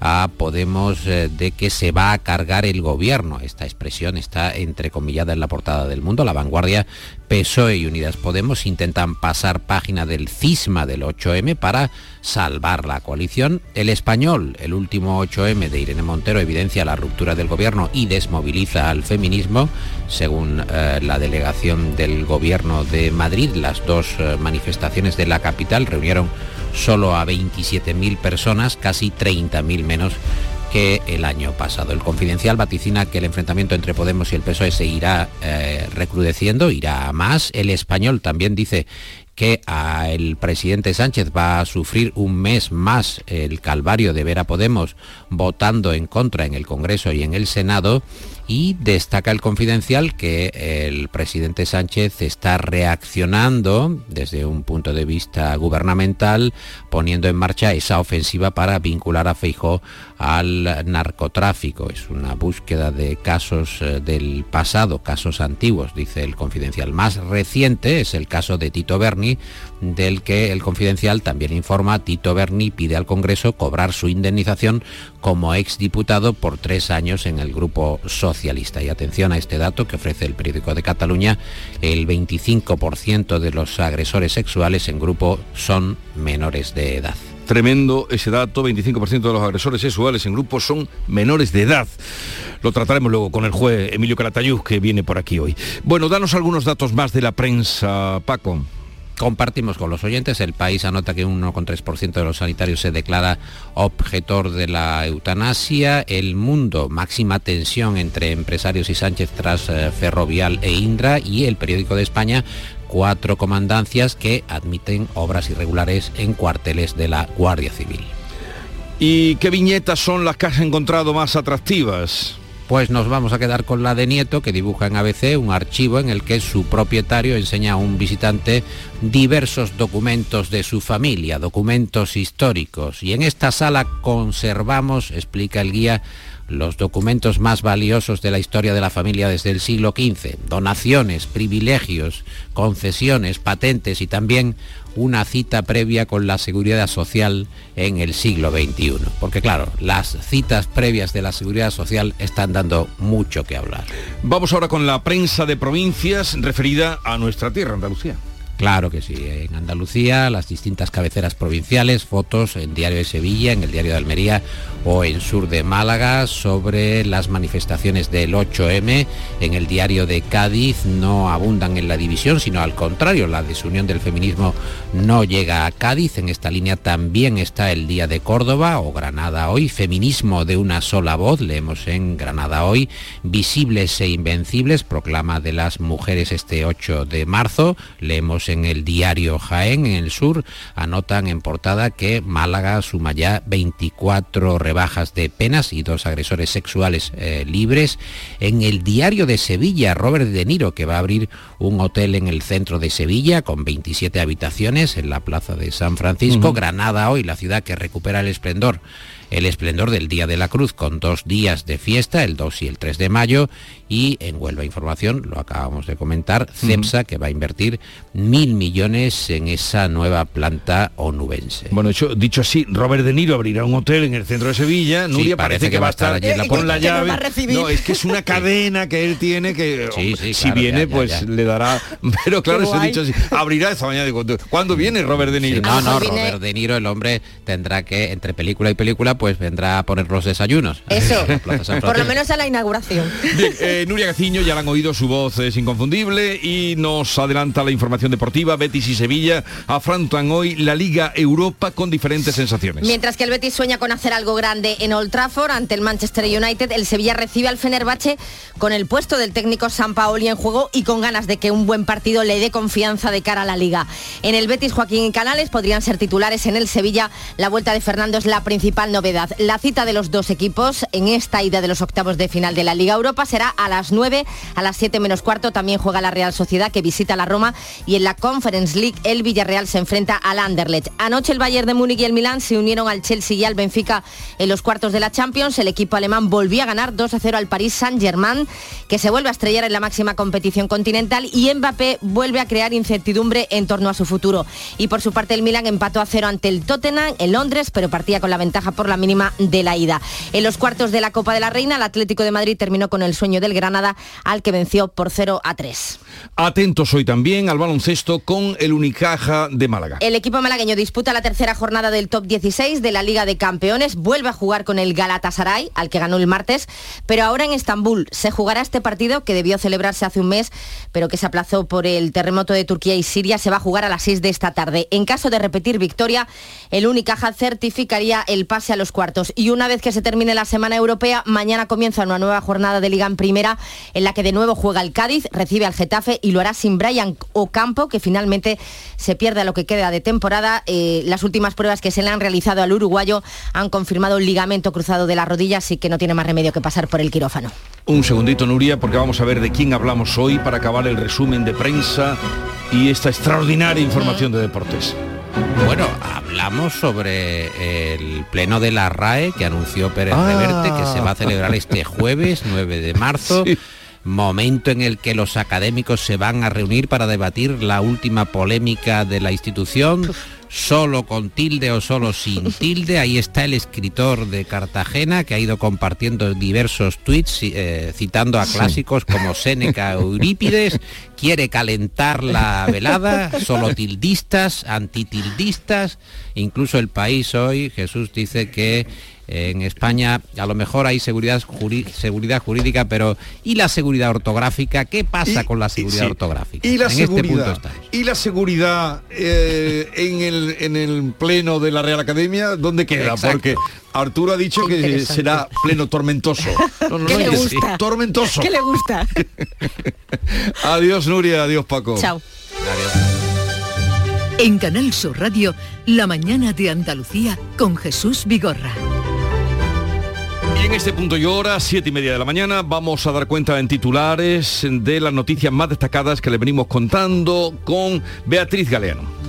a Podemos eh, de que se va a cargar el gobierno. Esta expresión está entrecomillada en la portada del mundo. La vanguardia PSOE y Unidas Podemos intentan pasar página del cisma del 8M para salvar la coalición. El español, el último 8M de Irene Montero, evidencia la ruptura del gobierno y desmoviliza al feminismo. Según eh, la delegación del gobierno de Madrid, las dos eh, manifestaciones de la capital reunieron solo a 27.000 personas, casi 30.000 menos que el año pasado. El confidencial vaticina que el enfrentamiento entre Podemos y el PSOE se irá eh, recrudeciendo, irá a más. El español también dice que el presidente Sánchez va a sufrir un mes más el calvario de ver a Podemos votando en contra en el Congreso y en el Senado y destaca el confidencial que el presidente Sánchez está reaccionando desde un punto de vista gubernamental, poniendo en marcha esa ofensiva para vincular a Feijó al narcotráfico. Es una búsqueda de casos eh, del pasado, casos antiguos, dice el confidencial. Más reciente es el caso de Tito Berni, del que el confidencial también informa. Tito Berni pide al Congreso cobrar su indemnización como exdiputado por tres años en el grupo socialista. Y atención a este dato que ofrece el periódico de Cataluña, el 25% de los agresores sexuales en grupo son menores de edad. Tremendo ese dato, 25% de los agresores sexuales en grupos son menores de edad. Lo trataremos luego con el juez Emilio Caratayud, que viene por aquí hoy. Bueno, danos algunos datos más de la prensa, Paco. Compartimos con los oyentes, el país anota que un 1,3% de los sanitarios se declara objetor de la eutanasia, el mundo máxima tensión entre empresarios y Sánchez tras eh, Ferrovial e Indra y el periódico de España cuatro comandancias que admiten obras irregulares en cuarteles de la Guardia Civil. ¿Y qué viñetas son las que has encontrado más atractivas? Pues nos vamos a quedar con la de Nieto, que dibuja en ABC un archivo en el que su propietario enseña a un visitante diversos documentos de su familia, documentos históricos. Y en esta sala conservamos, explica el guía, los documentos más valiosos de la historia de la familia desde el siglo XV, donaciones, privilegios, concesiones, patentes y también una cita previa con la seguridad social en el siglo XXI. Porque claro, las citas previas de la seguridad social están dando mucho que hablar. Vamos ahora con la prensa de provincias referida a nuestra tierra, Andalucía. Claro que sí, en Andalucía, las distintas cabeceras provinciales, fotos en Diario de Sevilla, en el Diario de Almería o en Sur de Málaga sobre las manifestaciones del 8M. En el Diario de Cádiz no abundan en la división, sino al contrario, la desunión del feminismo no llega a Cádiz. En esta línea también está el Día de Córdoba o Granada Hoy, feminismo de una sola voz, leemos en Granada Hoy, visibles e invencibles, proclama de las mujeres este 8 de marzo, leemos en el diario Jaén, en el sur, anotan en portada que Málaga suma ya 24 rebajas de penas y dos agresores sexuales eh, libres. En el diario de Sevilla, Robert De Niro, que va a abrir un hotel en el centro de Sevilla con 27 habitaciones en la plaza de San Francisco. Granada hoy, la ciudad que recupera el esplendor el esplendor del Día de la Cruz con dos días de fiesta, el 2 y el 3 de mayo, y en Huelva Información, lo acabamos de comentar, CEPSA, que va a invertir mil millones en esa nueva planta onubense. Bueno, dicho, dicho así, Robert De Niro abrirá un hotel en el centro de Sevilla, Nuria parece, que, va a estar allí en la, con la llave. No, es que es una cadena que él tiene que si viene pues le dará, pero claro, se ha dicho así, abrirá esta mañana. ¿Cuándo viene Robert De Niro? no, no, Robert De Niro, el hombre tendrá que entre película y película pues vendrá a poner los desayunos. Eso, por lo menos a la inauguración. Bien, eh, Nuria Gaciño, ya la han oído, su voz es inconfundible y nos adelanta la información deportiva. Betis y Sevilla afrontan hoy la Liga Europa con diferentes sensaciones. Mientras que el Betis sueña con hacer algo grande en Old Trafford ante el Manchester United, el Sevilla recibe al Fenerbahce con el puesto del técnico San Paoli en juego y con ganas de que un buen partido le dé confianza de cara a la Liga. En el Betis, Joaquín y Canales podrían ser titulares en el Sevilla. La vuelta de Fernando es la principal novedad. La cita de los dos equipos en esta ida de los octavos de final de la Liga Europa será a las 9, a las 7 menos cuarto también juega la Real Sociedad que visita la Roma y en la Conference League el Villarreal se enfrenta al Anderlecht. Anoche el Bayern de Múnich y el Milán se unieron al Chelsea y al Benfica en los cuartos de la Champions. El equipo alemán volvió a ganar 2 a 0 al Paris Saint-Germain que se vuelve a estrellar en la máxima competición continental y Mbappé vuelve a crear incertidumbre en torno a su futuro. Y por su parte el Milán empató a 0 ante el Tottenham en Londres pero partía con la ventaja por la mínima de la ida. En los cuartos de la Copa de la Reina, el Atlético de Madrid terminó con el sueño del Granada, al que venció por 0 a 3. Atentos hoy también al baloncesto con el Unicaja de Málaga. El equipo malagueño disputa la tercera jornada del top 16 de la Liga de Campeones, vuelve a jugar con el Galatasaray, al que ganó el martes, pero ahora en Estambul se jugará este partido que debió celebrarse hace un mes, pero que se aplazó por el terremoto de Turquía y Siria, se va a jugar a las 6 de esta tarde. En caso de repetir victoria, el Unicaja certificaría el pase a los cuartos. Y una vez que se termine la semana europea, mañana comienza una nueva jornada de Liga en Primera en la que de nuevo juega el Cádiz, recibe al Getafe y lo hará sin Brian Ocampo, que finalmente se pierde lo que queda de temporada. Eh, las últimas pruebas que se le han realizado al uruguayo han confirmado un ligamento cruzado de la rodilla, así que no tiene más remedio que pasar por el quirófano. Un segundito, Nuria, porque vamos a ver de quién hablamos hoy para acabar el resumen de prensa y esta extraordinaria información de deportes. Bueno, hablamos sobre el pleno de la RAE que anunció Pérez Ah. Reverte que se va a celebrar este jueves 9 de marzo. Momento en el que los académicos se van a reunir para debatir la última polémica de la institución, solo con tilde o solo sin tilde. Ahí está el escritor de Cartagena que ha ido compartiendo diversos tweets eh, citando a Sí. clásicos como Séneca o Eurípides. Quiere calentar la velada, solo tildistas, antitildistas. Incluso el país hoy, Jesús dice que en España a lo mejor hay seguridad, juri- seguridad jurídica, pero ¿y la seguridad ortográfica? ¿Qué pasa con la seguridad sí. ortográfica? Y la en este punto seguridad, está. y la seguridad eh, en, el, en el pleno de la Real Academia, ¿dónde queda? Exacto. Porque Arturo ha dicho que será pleno tormentoso. No, no, ¿Qué no, le que- gusta? Tormentoso. ¿Qué le gusta? Adiós Nuria, adiós Paco. Chao. En Canal Sur Radio, La mañana de Andalucía con Jesús Vigorra. Y en este punto y hora, siete y media de la mañana, vamos a dar cuenta en titulares de las noticias más destacadas que le venimos contando con Beatriz Galeano.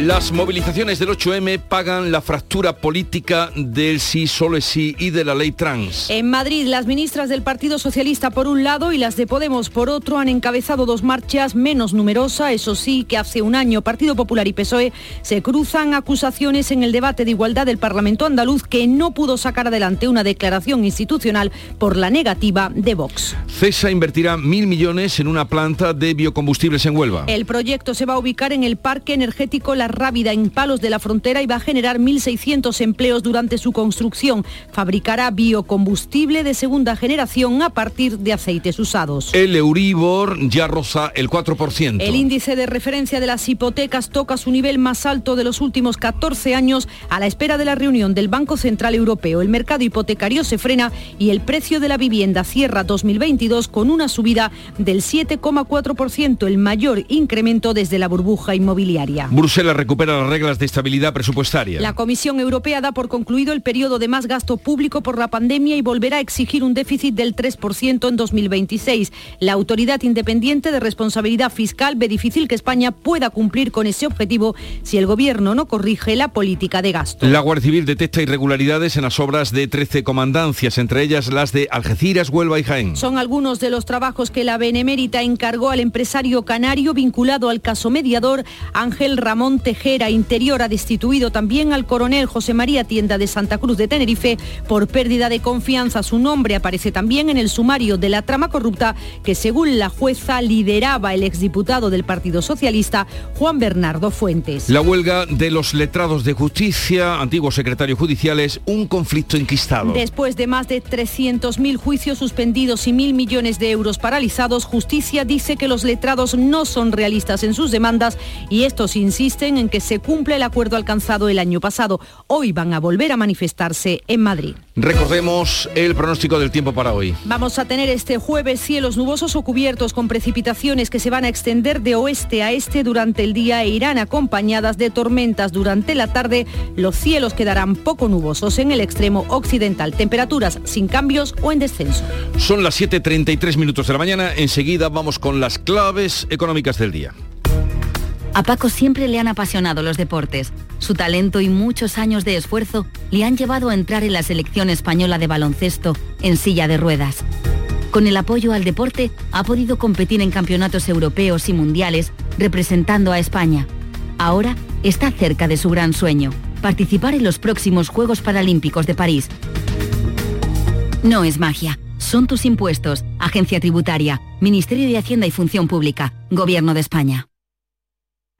Las movilizaciones del 8M pagan la fractura política del sí, solo es sí y de la ley trans. En Madrid, las ministras del Partido Socialista por un lado y las de Podemos por otro han encabezado dos marchas menos numerosas. Eso sí, que hace un año Partido Popular y PSOE se cruzan acusaciones en el debate de igualdad del Parlamento andaluz que no pudo sacar adelante una declaración institucional por la negativa de Vox. CESA invertirá mil millones en una planta de biocombustibles en Huelva. El proyecto se va a ubicar en el Parque Energético La Rábida, en Palos de la Frontera, y va a generar 1.600 empleos durante su construcción. Fabricará biocombustible de segunda generación a partir de aceites usados. El Euribor ya roza el 4%. El índice de referencia de las hipotecas toca su nivel más alto de los últimos 14 años a la espera de la reunión del Banco Central Europeo. El mercado hipotecario se frena y el precio de la vivienda cierra 2022 con una subida del 7,4%, el mayor incremento desde la burbuja inmobiliaria. Bruselas recupera las reglas de estabilidad presupuestaria. La Comisión Europea da por concluido el periodo de más gasto público por la pandemia y volverá a exigir un déficit del 3% en 2026. La Autoridad Independiente de Responsabilidad Fiscal ve difícil que España pueda cumplir con ese objetivo si el Gobierno no corrige la política de gasto. La Guardia Civil detecta irregularidades en las obras de 13 comandancias, entre ellas las de Algeciras, Huelva y Jaén. Son algunos de los trabajos que la Benemérita encargó al empresario canario vinculado al caso mediador Ángel Ramón Tejera. Interior ha destituido también al coronel José María Tienda de Santa Cruz de Tenerife por pérdida de confianza. Su nombre aparece también en el sumario de la trama corrupta que según la jueza lideraba el exdiputado del Partido Socialista Juan Bernardo Fuentes. La huelga de los letrados de justicia, antiguos secretarios judiciales, un conflicto enquistado. Después de más de 300.000 juicios suspendidos y mil millones de euros paralizados, Justicia dice que los letrados no son realistas en sus demandas y estos insisten en que se cumpla el acuerdo alcanzado el año pasado. Hoy van a volver a manifestarse en Madrid. Recordemos el pronóstico del tiempo para hoy. Vamos a tener este jueves cielos nubosos o cubiertos con precipitaciones que se van a extender de oeste a este durante el día e irán acompañadas de tormentas durante la tarde. Los cielos quedarán poco nubosos en el extremo occidental. Temperaturas sin cambios o en descenso. Son las 7.33 minutos de la mañana. Enseguida vamos con las claves económicas del día. A Paco siempre le han apasionado los deportes. Su talento y muchos años de esfuerzo le han llevado a entrar en la selección española de baloncesto en silla de ruedas. Con el apoyo al deporte ha podido competir en campeonatos europeos y mundiales representando a España. Ahora está cerca de su gran sueño, participar en los próximos Juegos Paralímpicos de París. No es magia, son tus impuestos, Agencia Tributaria, Ministerio de Hacienda y Función Pública, Gobierno de España.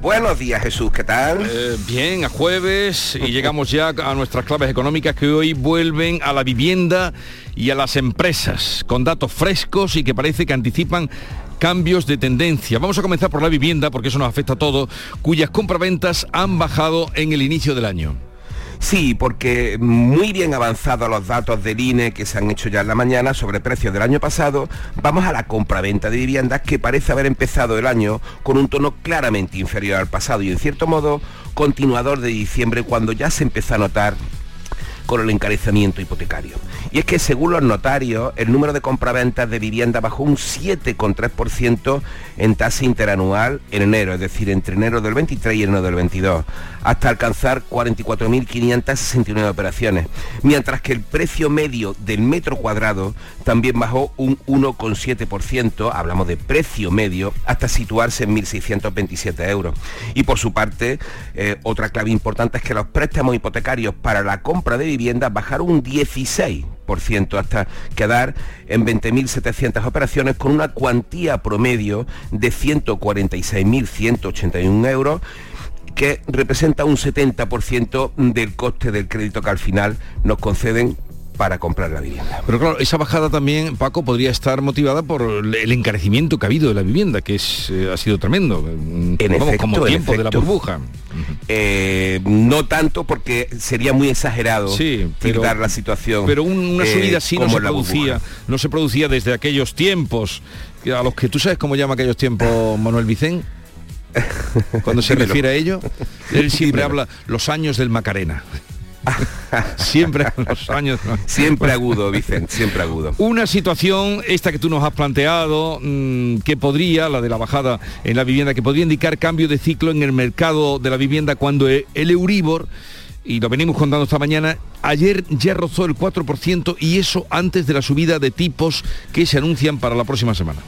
Buenos días Jesús, ¿qué tal? Eh, bien, a jueves y llegamos ya a nuestras claves económicas que hoy vuelven a la vivienda y a las empresas, con datos frescos y que parece que anticipan cambios de tendencia. Vamos a comenzar por la vivienda, porque eso nos afecta a todo, cuyas compraventas han bajado en el inicio del año. Sí, porque muy bien avanzados los datos del INE que se han hecho ya en la mañana sobre precios del año pasado, vamos a la compraventa de viviendas que parece haber empezado el año con un tono claramente inferior al pasado y en cierto modo continuador de diciembre cuando ya se empezó a notar con el encarecimiento hipotecario. Y es que según los notarios, el número de compraventas de vivienda bajó un 7,3% en tasa interanual en enero, es decir, entre enero del 23 y enero del 22, hasta alcanzar 44.569 operaciones, mientras que el precio medio del metro cuadrado también bajó un 1,7%, hablamos de precio medio, hasta situarse en 1.627 euros. Y por su parte, eh, otra clave importante es que los préstamos hipotecarios para la compra de viviendas bajaron un 16% hasta quedar en 20.700 operaciones con una cuantía promedio de 146.181 euros que representa un 70% del coste del crédito que al final nos conceden para comprar la vivienda. Pero claro, esa bajada también, Paco, podría estar motivada por el encarecimiento que ha habido de la vivienda, que es, eh, ha sido tremendo. En efecto, como tiempo de la burbuja. Eh, no tanto porque sería muy exagerado sí, la situación. Pero una eh, subida así no se producía, no se producía desde aquellos tiempos, a los que tú sabes cómo llama aquellos tiempos Manuel Vicén. Cuando se refiere a ello, él siempre habla los años del Macarena. siempre los años. Siempre agudo, Vicente, siempre agudo. Una situación, esta que tú nos has planteado, mm, que podría, la de la bajada en la vivienda, que podría indicar cambio de ciclo en el mercado de la vivienda cuando el Euribor y lo venimos contando esta mañana, ayer ya rozó el 4% y eso antes de la subida de tipos que se anuncian para la próxima semana.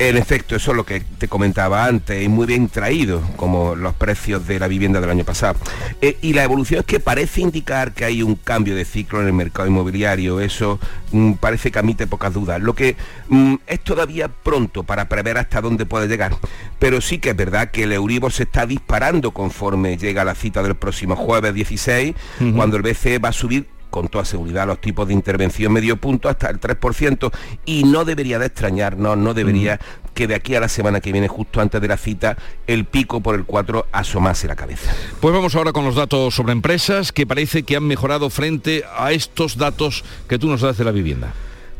En efecto, eso es lo que te comentaba antes, y muy bien traído, como los precios de la vivienda del año pasado. Eh, y la evolución es que parece indicar que hay un cambio de ciclo en el mercado inmobiliario, eso mm, parece que admite pocas dudas. Lo que mm, es todavía pronto para prever hasta dónde puede llegar, pero sí que es verdad que el Euribor se está disparando conforme llega la cita del próximo jueves 16, cuando el BCE va a subir con toda seguridad los tipos de intervención medio punto hasta el 3% y no debería de extrañarnos, no debería mm. que de aquí a la semana que viene, justo antes de la cita, el pico por el 4 asomase la cabeza. Pues vamos ahora con los datos sobre empresas que parece que han mejorado frente a estos datos que tú nos das de la vivienda.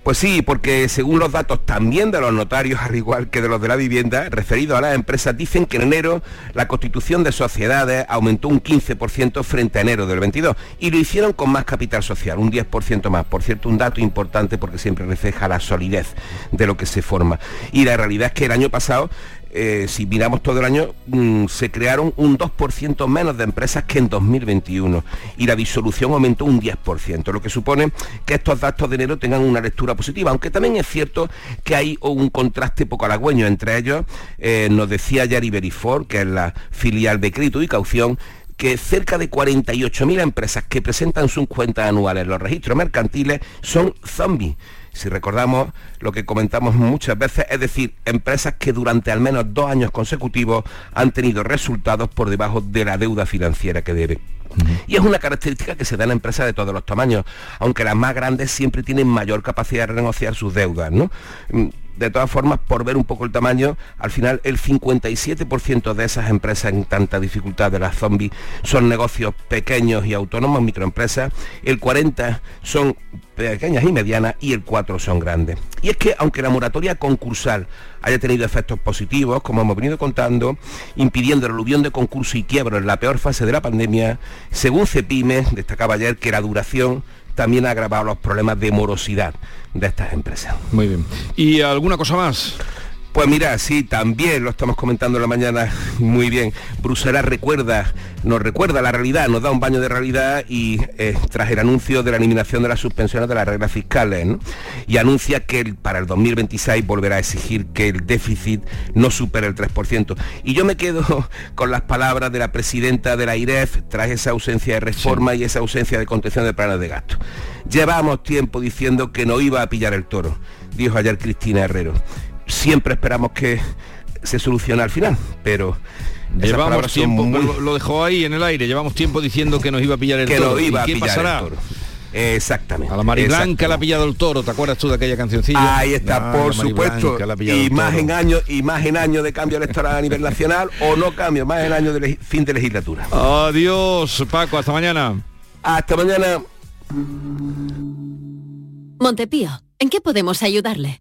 Pues sí, porque según los datos también de los notarios, al igual que de los de la vivienda, referidos a las empresas, dicen que en enero la constitución de sociedades aumentó un 15% frente a enero del 22 y lo hicieron con más capital social, un 10% más. Por cierto, un dato importante porque siempre refleja la solidez de lo que se forma. Y la realidad es que el año pasado eh, si miramos todo el año, mm, se crearon un 2% menos de empresas que en 2021 y la disolución aumentó un 10%, lo que supone que estos datos de enero tengan una lectura positiva, aunque también es cierto que hay un contraste poco halagüeño entre ellos, eh, nos decía Yari Verifor, que es la filial de crédito y caución, que cerca de 48.000 empresas que presentan sus cuentas anuales en los registros mercantiles son zombies si recordamos lo que comentamos muchas veces, es decir, empresas que durante al menos dos años consecutivos han tenido resultados por debajo de la deuda financiera que deben. Y es una característica que se da en empresas de todos los tamaños, aunque las más grandes siempre tienen mayor capacidad de renegociar sus deudas. ¿no? De todas formas, por ver un poco el tamaño, al final el 57% de esas empresas en tanta dificultad de las zombies son negocios pequeños y autónomos, microempresas, el 40% son pequeñas y medianas y el 4 son grandes. Y es que aunque la moratoria concursal haya tenido efectos positivos, como hemos venido contando, impidiendo el aluvión de concurso y quiebro en la peor fase de la pandemia, según Cepime, destacaba ayer que la duración también ha agravado los problemas de morosidad de estas empresas. Muy bien. ¿Y alguna cosa más? Pues mira, sí, también lo estamos comentando en la mañana muy bien. Bruselas recuerda, nos recuerda la realidad, nos da un baño de realidad y eh, tras el anuncio de la eliminación de las suspensiones de las reglas fiscales ¿no? y anuncia que para el 2026 volverá a exigir que el déficit no supere el 3%. Y yo me quedo con las palabras de la presidenta de la IREF tras esa ausencia de reforma y esa ausencia de contención de planes de gasto. Llevamos tiempo diciendo que no iba a pillar el toro, dijo ayer Cristina Herrero siempre esperamos que se solucione al final, pero Llevamos tiempo, lo, dejó ahí en el aire, llevamos tiempo diciendo que nos iba a pillar el que toro. iba qué pasará? Exactamente. A la Mari Blanca le ha pillado el toro, ¿te acuerdas tú de aquella cancioncilla? Ahí está, por supuesto. Y más en años y más en años de cambio electoral a nivel nacional o no cambio, más en años de fin de legislatura. Adiós, Paco, hasta mañana. Hasta mañana. Montepío, ¿en qué podemos ayudarle?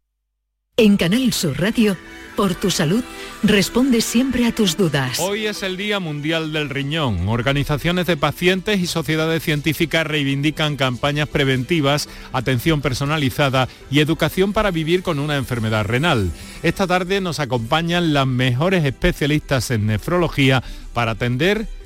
En Canal Sur Radio por tu salud, responde siempre a tus dudas. Hoy es el Día Mundial del Riñón. Organizaciones de pacientes y sociedades científicas reivindican campañas preventivas, atención personalizada y educación para vivir con una enfermedad renal. Esta tarde nos acompañan las mejores especialistas en nefrología para atender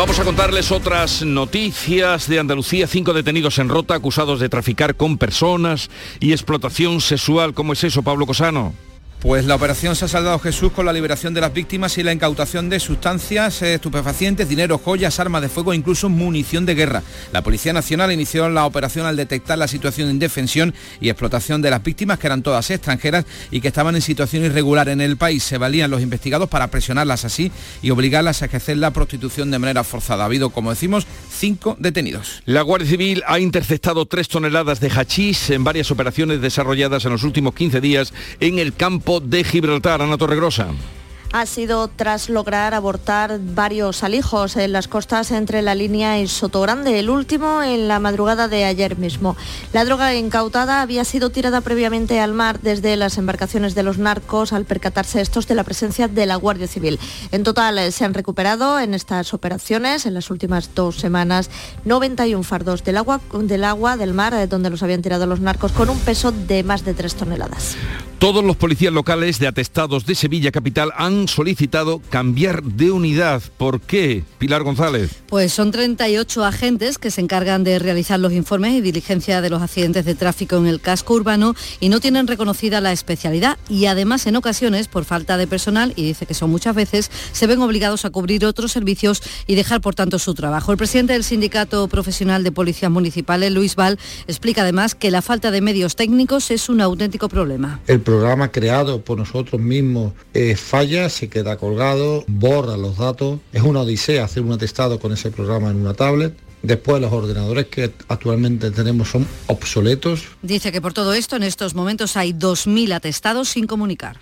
Vamos a contarles otras noticias de Andalucía. Cinco detenidos en Rota acusados de traficar con personas y explotación sexual. ¿Cómo es eso, Pablo Cosano? Pues la operación se ha saldado Jesús con la liberación de las víctimas y la incautación de sustancias eh, estupefacientes, dinero, joyas, armas de fuego e incluso munición de guerra. La Policía Nacional inició la operación al detectar la situación de indefensión y explotación de las víctimas, que eran todas extranjeras y que estaban en situación irregular en el país. Se valían los investigados para presionarlas así y obligarlas a ejercer la prostitución de manera forzada. Ha habido, como decimos, cinco detenidos. La Guardia Civil ha interceptado tres toneladas de hachís en varias operaciones desarrolladas en los últimos 15 días en el campo de Gibraltar, Ana Torregrosa ha sido tras lograr abortar varios alijos en las costas entre la línea y Sotogrande, el último en la madrugada de ayer mismo. La droga incautada había sido tirada previamente al mar desde las embarcaciones de los narcos al percatarse estos de la presencia de la Guardia Civil. En total eh, se han recuperado en estas operaciones en las últimas dos semanas 91 fardos del agua del, agua, del mar eh, donde los habían tirado los narcos con un peso de más de 3 toneladas. Todos los policías locales de atestados de Sevilla Capital han solicitado cambiar de unidad. ¿Por qué, Pilar González? Pues son 38 agentes que se encargan de realizar los informes y diligencia de los accidentes de tráfico en el casco urbano y no tienen reconocida la especialidad y además en ocasiones, por falta de personal, y dice que son muchas veces, se ven obligados a cubrir otros servicios y dejar por tanto su trabajo. El presidente del Sindicato Profesional de Policías Municipales, Luis Val, explica además que la falta de medios técnicos es un auténtico problema programa creado por nosotros mismos eh, falla, se queda colgado, borra los datos. Es una odisea hacer un atestado con ese programa en una tablet. Después los ordenadores que actualmente tenemos son obsoletos. Dice que por todo esto en estos momentos hay 2.000 atestados sin comunicar.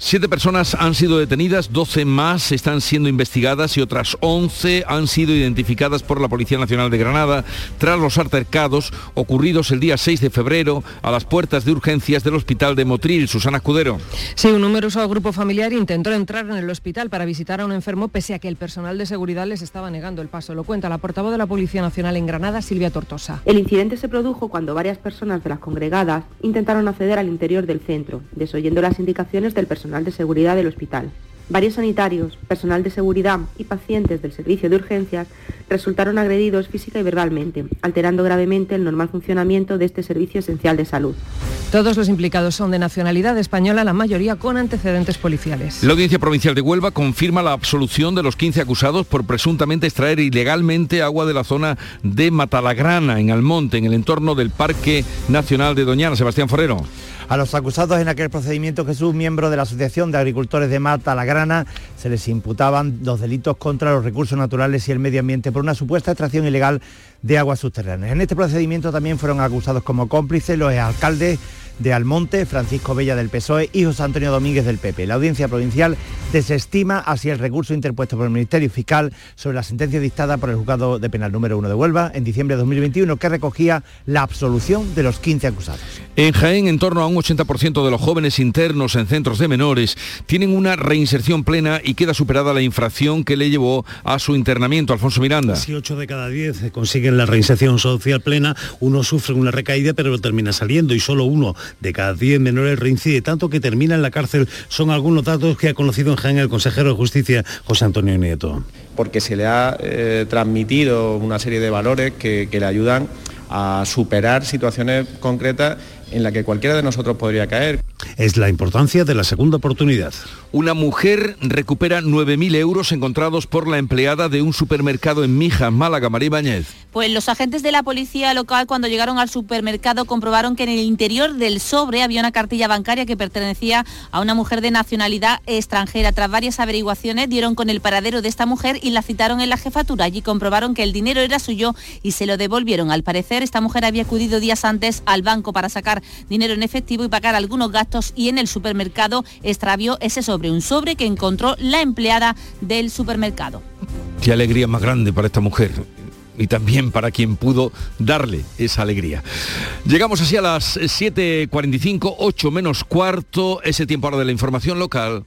Siete personas han sido detenidas, 12 más están siendo investigadas y otras 11 han sido identificadas por la Policía Nacional de Granada tras los altercados ocurridos el día 6 de febrero a las puertas de urgencias del Hospital de Motril. Susana Escudero. Sí, un numeroso grupo familiar intentó entrar en el hospital para visitar a un enfermo pese a que el personal de seguridad les estaba negando el paso. Lo cuenta la portavoz de la Policía Nacional en Granada, Silvia Tortosa. El incidente se produjo cuando varias personas de las congregadas intentaron acceder al interior del centro, desoyendo las indicaciones del personal de seguridad del hospital. Varios sanitarios, personal de seguridad y pacientes del servicio de urgencias resultaron agredidos física y verbalmente, alterando gravemente el normal funcionamiento de este servicio esencial de salud. Todos los implicados son de nacionalidad española, la mayoría con antecedentes policiales. La Audiencia Provincial de Huelva confirma la absolución de los 15 acusados por presuntamente extraer ilegalmente agua de la zona de Matalagrana, en Almonte, en el entorno del Parque Nacional de Doñana. Sebastián Forero. A los acusados en aquel procedimiento, Jesús, miembro de la Asociación de Agricultores de Mata La Grana, se les imputaban los delitos contra los recursos naturales y el medio ambiente por una supuesta extracción ilegal de aguas subterráneas. En este procedimiento también fueron acusados como cómplices los alcaldes de Almonte, Francisco Bella del PSOE y José Antonio Domínguez del PP. La audiencia provincial desestima así el recurso interpuesto por el Ministerio Fiscal sobre la sentencia dictada por el juzgado de penal número 1 de Huelva en diciembre de 2021 que recogía la absolución de los 15 acusados. En Jaén, en torno a un 80% de los jóvenes internos en centros de menores tienen una reinserción plena y queda superada la infracción que le llevó a su internamiento. Alfonso Miranda. Si 8 de cada 10 consiguen la reinserción social plena, uno sufre una recaída pero termina saliendo y solo uno de cada 10 menores reincide, tanto que termina en la cárcel. Son algunos datos que ha conocido en Jaén el consejero de Justicia, José Antonio Nieto. Porque se le ha eh, transmitido una serie de valores que, que le ayudan a superar situaciones concretas en la que cualquiera de nosotros podría caer. Es la importancia de la segunda oportunidad. Una mujer recupera 9.000 euros encontrados por la empleada de un supermercado en Mijas, Málaga, María Bañez. Pues los agentes de la policía local cuando llegaron al supermercado comprobaron que en el interior del sobre había una cartilla bancaria que pertenecía a una mujer de nacionalidad extranjera. Tras varias averiguaciones dieron con el paradero de esta mujer y la citaron en la jefatura. Allí comprobaron que el dinero era suyo y se lo devolvieron. Al parecer esta mujer había acudido días antes al banco para sacar dinero en efectivo y pagar algunos gastos y en el supermercado extravió ese sobre, un sobre que encontró la empleada del supermercado. Qué alegría más grande para esta mujer y también para quien pudo darle esa alegría. Llegamos así a las 7.45, 8 menos cuarto, ese tiempo ahora de la información local.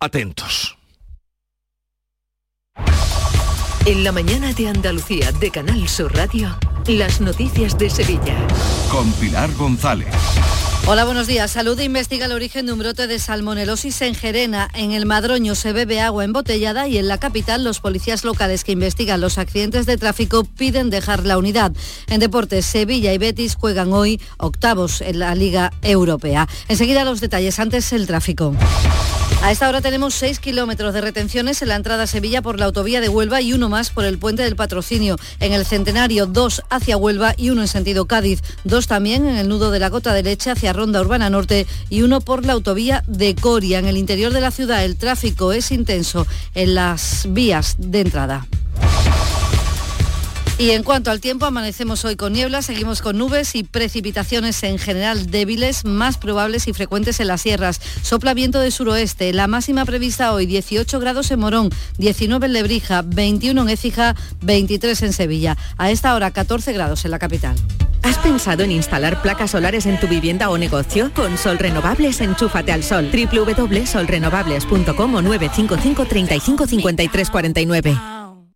Atentos. En la mañana de Andalucía de Canal Sur Radio, las noticias de Sevilla. Con Pilar González. Hola, buenos días. Salud investiga el origen de un brote de salmonelosis en Gerena. En el Madroño se bebe agua embotellada y en la capital los policías locales que investigan los accidentes de tráfico piden dejar la unidad. En deportes, Sevilla y Betis juegan hoy octavos en la Liga Europea. Enseguida los detalles, antes el tráfico. A esta hora tenemos 6 kilómetros de retenciones en la entrada a Sevilla por la autovía de Huelva y uno más por el puente del patrocinio. En el Centenario, dos hacia Huelva y uno en sentido Cádiz. Dos también en el nudo de la Gota de Leche hacia Ronda Urbana Norte y uno por la autovía de Coria. En el interior de la ciudad el tráfico es intenso en las vías de entrada. Y en cuanto al tiempo, amanecemos hoy con niebla, seguimos con nubes y precipitaciones en general débiles, más probables y frecuentes en las sierras. Sopla viento de suroeste, la máxima prevista hoy 18 grados en Morón, 19 en Lebrija, 21 en Écija, 23 en Sevilla. A esta hora 14 grados en la capital. ¿Has pensado en instalar placas solares en tu vivienda o negocio? Con Sol Renovables, enchúfate al sol. www.solrenovables.com o 955 35 53 49.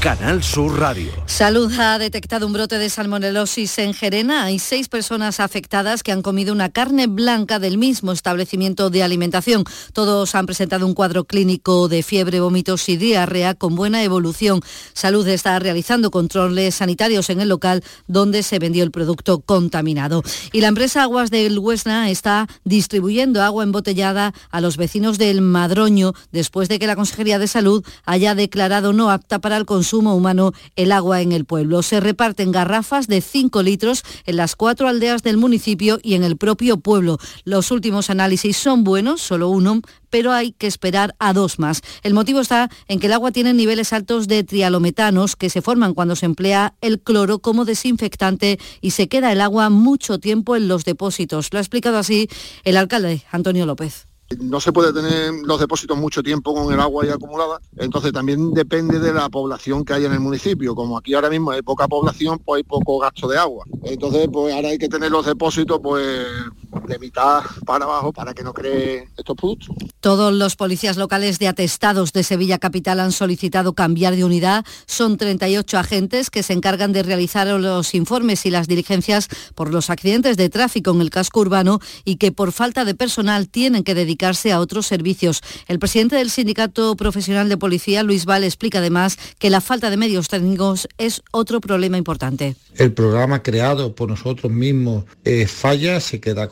Canal Sur Radio. Salud ha detectado un brote de salmonelosis en Gerena. Hay seis personas afectadas que han comido una carne blanca del mismo establecimiento de alimentación. Todos han presentado un cuadro clínico de fiebre, vómitos y diarrea con buena evolución. Salud está realizando controles sanitarios en el local donde se vendió el producto contaminado. Y la empresa Aguas del Huesna está distribuyendo agua embotellada a los vecinos del Madroño después de que la Consejería de Salud haya declarado no apta para el consumo consumo humano el agua en el pueblo. Se reparten garrafas de 5 litros en las cuatro aldeas del municipio y en el propio pueblo. Los últimos análisis son buenos, solo uno, pero hay que esperar a dos más. El motivo está en que el agua tiene niveles altos de trialometanos que se forman cuando se emplea el cloro como desinfectante y se queda el agua mucho tiempo en los depósitos. Lo ha explicado así el alcalde Antonio López. No se puede tener los depósitos mucho tiempo con el agua ahí acumulada, entonces también depende de la población que hay en el municipio. Como aquí ahora mismo hay poca población, pues hay poco gasto de agua. Entonces, pues ahora hay que tener los depósitos pues de mitad para abajo para que no cree estos productos. Todos los policías locales de atestados de Sevilla Capital han solicitado cambiar de unidad. Son 38 agentes que se encargan de realizar los informes y las diligencias por los accidentes de tráfico en el casco urbano y que por falta de personal tienen que dedicarse a otros servicios. El presidente del Sindicato Profesional de Policía, Luis Val, explica además que la falta de medios técnicos es otro problema importante. El programa creado por nosotros mismos eh, falla, se queda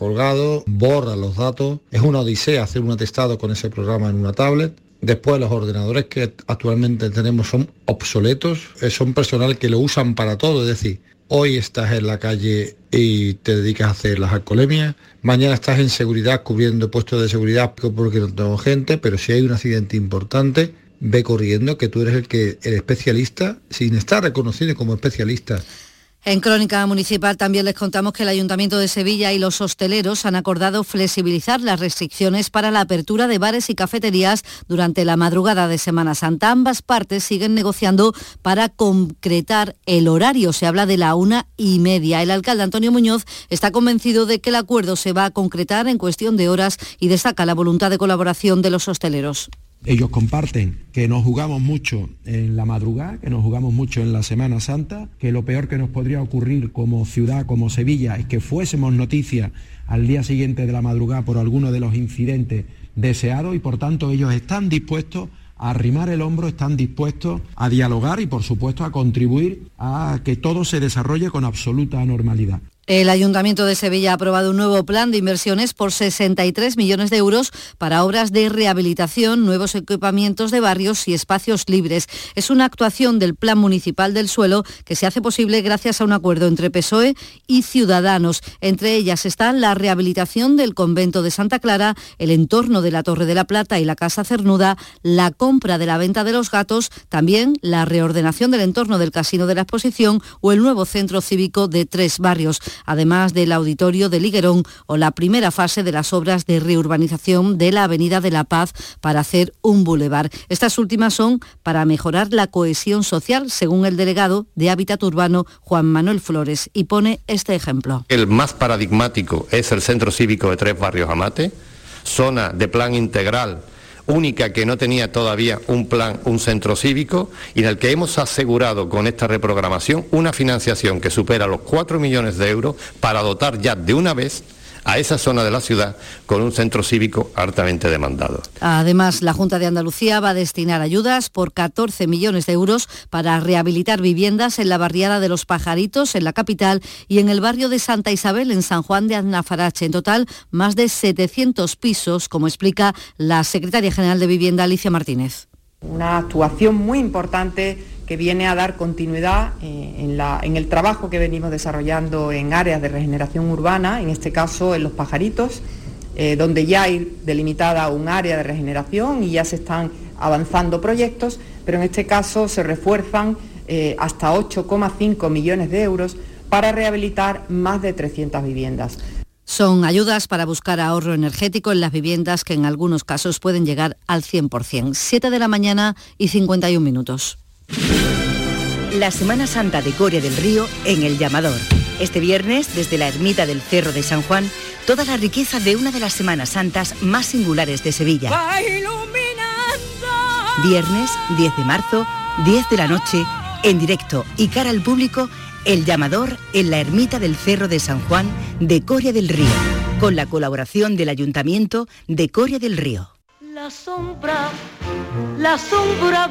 borra los datos. Es una odisea hacer un atestado con ese programa en una tablet. Después los ordenadores que actualmente tenemos son obsoletos, eh, son personal que lo usan para todo, es decir, hoy estás en la calle y te dedicas a hacer las alcoholemias, mañana estás en seguridad cubriendo puestos de seguridad porque no tengo gente, pero si hay un accidente importante, ve corriendo que tú eres el que el especialista, sin estar reconocido como especialista en Crónica Municipal también les contamos que el Ayuntamiento de Sevilla y los hosteleros han acordado flexibilizar las restricciones para la apertura de bares y cafeterías durante la madrugada de Semana Santa. Ambas partes siguen negociando para concretar el horario. Se habla de la una y media. El alcalde Antonio Muñoz está convencido de que el acuerdo se va a concretar en cuestión de horas y destaca la voluntad de colaboración de los hosteleros. Ellos comparten que nos jugamos mucho en la madrugada, que nos jugamos mucho en la Semana Santa, que lo peor que nos podría ocurrir como ciudad, como Sevilla, es que fuésemos noticia al día siguiente de la madrugada por alguno de los incidentes deseados y por tanto ellos están dispuestos a arrimar el hombro, están dispuestos a dialogar y por supuesto a contribuir a que todo se desarrolle con absoluta normalidad. El Ayuntamiento de Sevilla ha aprobado un nuevo plan de inversiones por 63 millones de euros para obras de rehabilitación, nuevos equipamientos de barrios y espacios libres. Es una actuación del Plan Municipal del Suelo que se hace posible gracias a un acuerdo entre PSOE y Ciudadanos. Entre ellas están la rehabilitación del convento de Santa Clara, el entorno de la Torre de la Plata y la Casa Cernuda, la compra de la venta de los gatos, también la reordenación del entorno del Casino de la Exposición o el nuevo centro cívico de tres barrios además del auditorio de Liguerón o la primera fase de las obras de reurbanización de la Avenida de la Paz para hacer un bulevar. Estas últimas son para mejorar la cohesión social, según el delegado de Hábitat Urbano, Juan Manuel Flores, y pone este ejemplo. El más paradigmático es el Centro Cívico de Tres Barrios Amate, zona de plan integral única que no tenía todavía un plan, un centro cívico, y en el que hemos asegurado con esta reprogramación una financiación que supera los 4 millones de euros para dotar ya de una vez a esa zona de la ciudad con un centro cívico altamente demandado. Además, la Junta de Andalucía va a destinar ayudas por 14 millones de euros para rehabilitar viviendas en la barriada de Los Pajaritos, en la capital, y en el barrio de Santa Isabel, en San Juan de Aznafarache. En total, más de 700 pisos, como explica la secretaria general de Vivienda, Alicia Martínez. Una actuación muy importante que viene a dar continuidad eh, en, el trabajo que venimos desarrollando en áreas de regeneración urbana, en este caso en Los Pajaritos, eh, donde ya hay delimitada un área de regeneración y ya se están avanzando proyectos, pero en este caso se refuerzan eh, hasta 8,5 millones de euros para rehabilitar más de 300 viviendas. Son ayudas para buscar ahorro energético en las viviendas que en algunos casos pueden llegar al 100%. 7 de la mañana y 51 minutos. La Semana Santa de Coria del Río en El Llamador. Este viernes, desde la ermita del Cerro de San Juan, toda la riqueza de una de las Semanas Santas más singulares de Sevilla. Viernes 10 de marzo, 10 de la noche, en directo y cara al público, El Llamador en la ermita del Cerro de San Juan de Coria del Río, con la colaboración del Ayuntamiento de Coria del Río. La sombra, la sombra.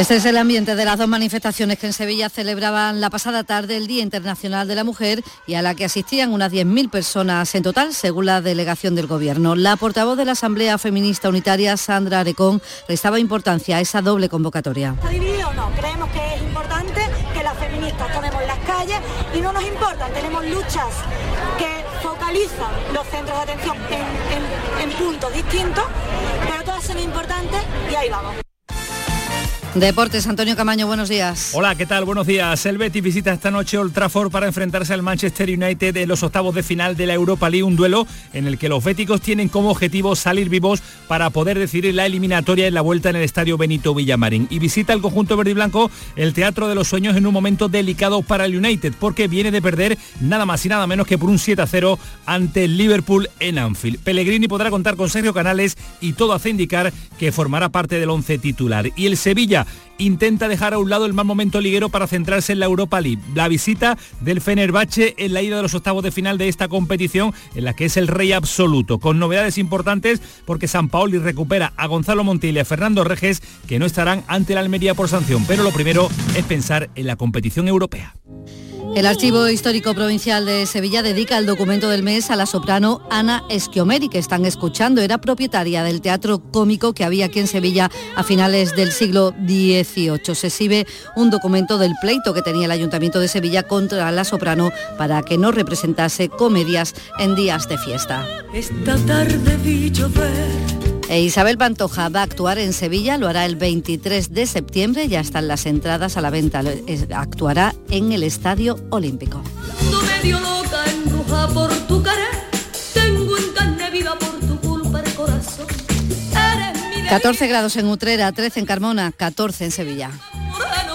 Este es el ambiente de las dos manifestaciones que en Sevilla celebraban la pasada tarde el Día Internacional de la Mujer y a la que asistían unas 10.000 personas en total, según la delegación del Gobierno. La portavoz de la Asamblea Feminista Unitaria, Sandra Arecón, restaba importancia a esa doble convocatoria. ¿Está dividido o no? Creemos que es importante que las feministas tomemos las calles y no nos importa, tenemos luchas que focalizan los centros de atención en, en, en puntos distintos, pero todas son importantes y ahí vamos. Deportes, Antonio Camaño, buenos días. Hola, ¿qué tal? Buenos días. El Betis visita esta noche Old Trafford para enfrentarse al Manchester United en los octavos de final de la Europa League, un duelo en el que los béticos tienen como objetivo salir vivos para poder decidir la eliminatoria en la vuelta en el estadio Benito Villamarín. Y visita el conjunto verde y blanco el Teatro de los Sueños en un momento delicado para el United, porque viene de perder nada más y nada menos que por un 7 a 0 ante el Liverpool en Anfield. Pellegrini podrá contar con Sergio Canales y todo hace indicar que formará parte del once titular. Y el Sevilla intenta dejar a un lado el mal momento liguero para centrarse en la Europa League. La visita del Fenerbahce en la ida de los octavos de final de esta competición, en la que es el rey absoluto, con novedades importantes porque San Paoli recupera a Gonzalo Montiel y a Fernando Reges, que no estarán ante la Almería por sanción. Pero lo primero es pensar en la competición europea. El Archivo Histórico Provincial de Sevilla dedica el documento del mes a la soprano Ana Esquiomeri, que están escuchando. Era propietaria del teatro cómico que había aquí en Sevilla a finales del siglo XVIII. Se exhibe un documento del pleito que tenía el Ayuntamiento de Sevilla contra la soprano para que no representase comedias en días de fiesta. Esta tarde vi llover. E Isabel Pantoja va a actuar en Sevilla, lo hará el 23 de septiembre, ya están las entradas a la venta, actuará en el Estadio Olímpico. medio loca embruja por tu cara, tengo en carne viva por tu culpa el corazón. Eres mi 14 grados en Utrera, 13 en Carmona, 14 en Sevilla. moreno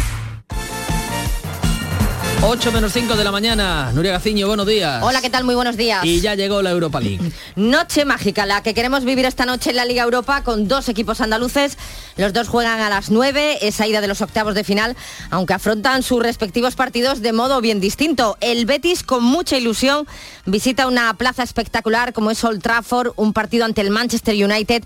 8 menos 5 de la mañana. Nuria Gaciño, buenos días. Hola, ¿qué tal? Muy buenos días. Y ya llegó la Europa League. Noche mágica, la que queremos vivir esta noche en la Liga Europa con dos equipos andaluces. Los dos juegan a las 9, esa ida de los octavos de final, aunque afrontan sus respectivos partidos de modo bien distinto. El Betis, con mucha ilusión, visita una plaza espectacular como es Old Trafford, un partido ante el Manchester United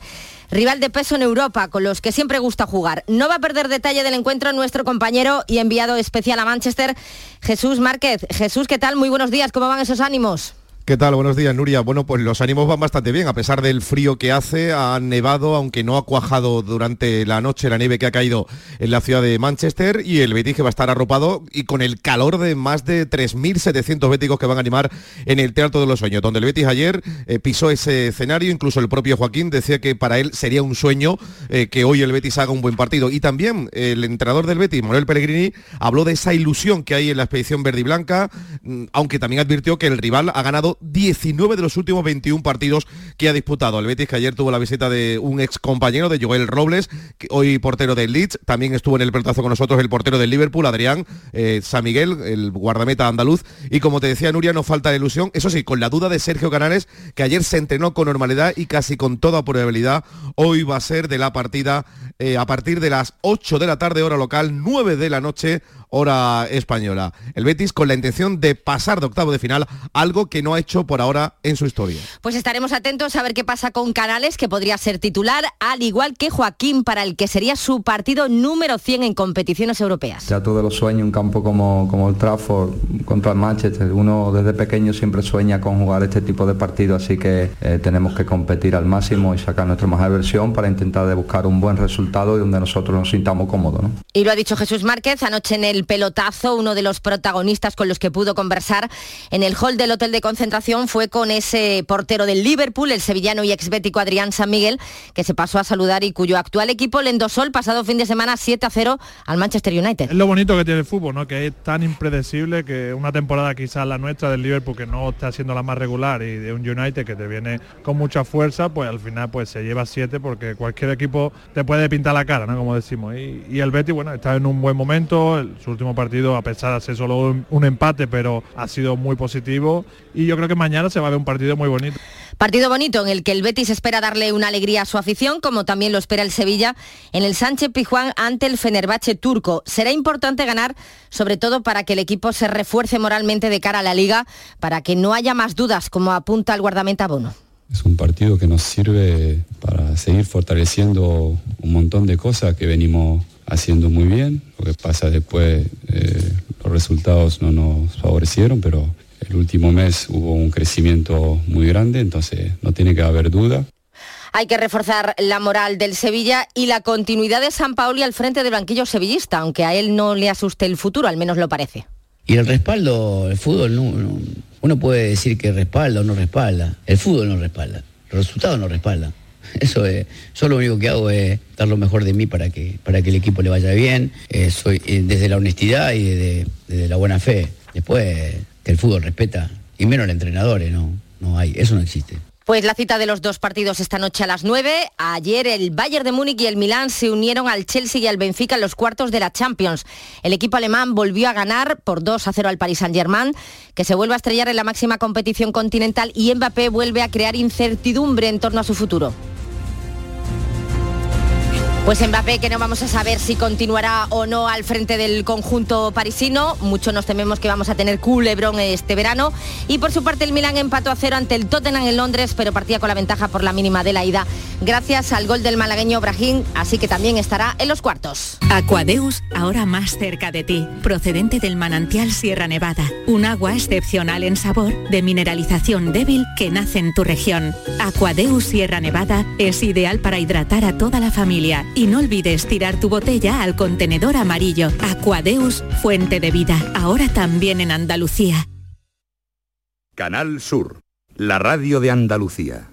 rival de peso en Europa, con los que siempre gusta jugar. No va a perder detalle del encuentro nuestro compañero y enviado especial a Manchester, Jesús Márquez. Jesús, ¿qué tal? Muy buenos días, ¿cómo van esos ánimos? ¿Qué tal? Buenos días, Nuria. Bueno, pues los ánimos van bastante bien, a pesar del frío que hace, ha nevado, aunque no ha cuajado durante la noche la nieve que ha caído en la ciudad de Manchester y el Betis que va a estar arropado y con el calor de más de 3.700 béticos que van a animar en el Teatro de los Sueños, donde el Betis ayer eh, pisó ese escenario, incluso el propio Joaquín decía que para él sería un sueño eh, que hoy el Betis haga un buen partido. Y también el entrenador del Betis, Manuel Pellegrini, habló de esa ilusión que hay en la expedición verde y blanca, mm, aunque también advirtió que el rival ha ganado 19 de los últimos 21 partidos que ha disputado. El Betis que ayer tuvo la visita de un ex compañero de Joel Robles, hoy portero del Leeds, también estuvo en el pelotazo con nosotros el portero del Liverpool, Adrián eh, San Miguel, el guardameta andaluz. Y como te decía Nuria, no falta ilusión, eso sí, con la duda de Sergio Canales, que ayer se entrenó con normalidad y casi con toda probabilidad, hoy va a ser de la partida eh, a partir de las 8 de la tarde, hora local, 9 de la noche, hora española. El Betis con la intención de pasar de octavo de final, algo que no ha hecho por ahora en su historia. Pues estaremos atentos a ver qué pasa con Canales, que podría ser titular, al igual que Joaquín, para el que sería su partido número 100 en competiciones europeas. Ya todos los sueños, un campo como, como el Trafford contra el Manchester, uno desde pequeño siempre sueña con jugar este tipo de partidos, así que eh, tenemos que competir al máximo y sacar nuestra mejor versión para intentar de buscar un buen resultado y donde nosotros nos sintamos cómodos. ¿no? Y lo ha dicho Jesús Márquez anoche en el pelotazo, uno de los protagonistas con los que pudo conversar en el hall del hotel de concentración fue con ese portero del Liverpool, el sevillano y exbético Adrián San Miguel, que se pasó a saludar y cuyo actual equipo le endosó el pasado fin de semana 7 a 0 al Manchester United. Es lo bonito que tiene el fútbol, ¿no? que es tan impredecible que una temporada quizás la nuestra del Liverpool que no está siendo la más regular y de un United que te viene con mucha fuerza, pues al final pues se lleva 7 porque cualquier equipo te puede pintar la cara, ¿no? Como decimos. Y, el Betis, bueno, está en un buen momento. su último partido, a pesar de ser solo un, un empate, pero ha sido muy positivo. Y yo creo que mañana se va a ver un partido muy bonito. Partido bonito en el que el Betis espera darle una alegría a su afición, como también lo espera el Sevilla en el Sánchez Pijuán ante el Fenerbahce turco. Será importante ganar, sobre todo para que el equipo se refuerce moralmente de cara a la liga, para que no haya más dudas, como apunta el guardameta Bono. Es un partido que nos sirve para seguir fortaleciendo un montón de cosas que venimos haciendo muy bien. Lo que pasa después, eh, los resultados no nos favorecieron, pero el último mes hubo un crecimiento muy grande, entonces no tiene que haber duda. Hay que reforzar la moral del Sevilla y la continuidad de San Paoli al frente del banquillo sevillista, aunque a él no le asuste el futuro, al menos lo parece. Y el respaldo, el fútbol, uno puede decir que respalda o no respalda. El fútbol no respalda, los resultados no respaldan. Eso es, yo lo único que hago es dar lo mejor de mí para que, para que el equipo le vaya bien, eh, soy, eh, desde la honestidad y desde, la buena fe. Después que el fútbol respeta, y menos el entrenador, ¿eh? no, no hay, eso no existe. Pues la cita de los dos partidos esta noche a las 9. Ayer el Bayern de Múnich y el Milán se unieron al Chelsea y al Benfica en los cuartos de la Champions. El equipo alemán volvió a ganar por 2 a 0 al Paris Saint-Germain, que se vuelve a estrellar en la máxima competición continental y Mbappé vuelve a crear incertidumbre en torno a su futuro. Pues Mbappé, que no vamos a saber si continuará o no al frente del conjunto parisino. Mucho nos tememos que vamos a tener culebrón este verano. Y por su parte el Milan empató a cero ante el Tottenham en Londres, pero partía con la ventaja por la mínima de la ida. Gracias al gol del malagueño Brahim, así que también estará en los cuartos. Aquadeus, ahora más cerca de ti, procedente del manantial Sierra Nevada. Un agua excepcional en sabor, de mineralización débil que nace en tu región. Aquadeus Sierra Nevada es ideal para hidratar a toda la familia y no olvides tirar tu botella al contenedor amarillo. Aquadeus, fuente de vida, ahora también en Andalucía. Canal Sur, la radio de Andalucía.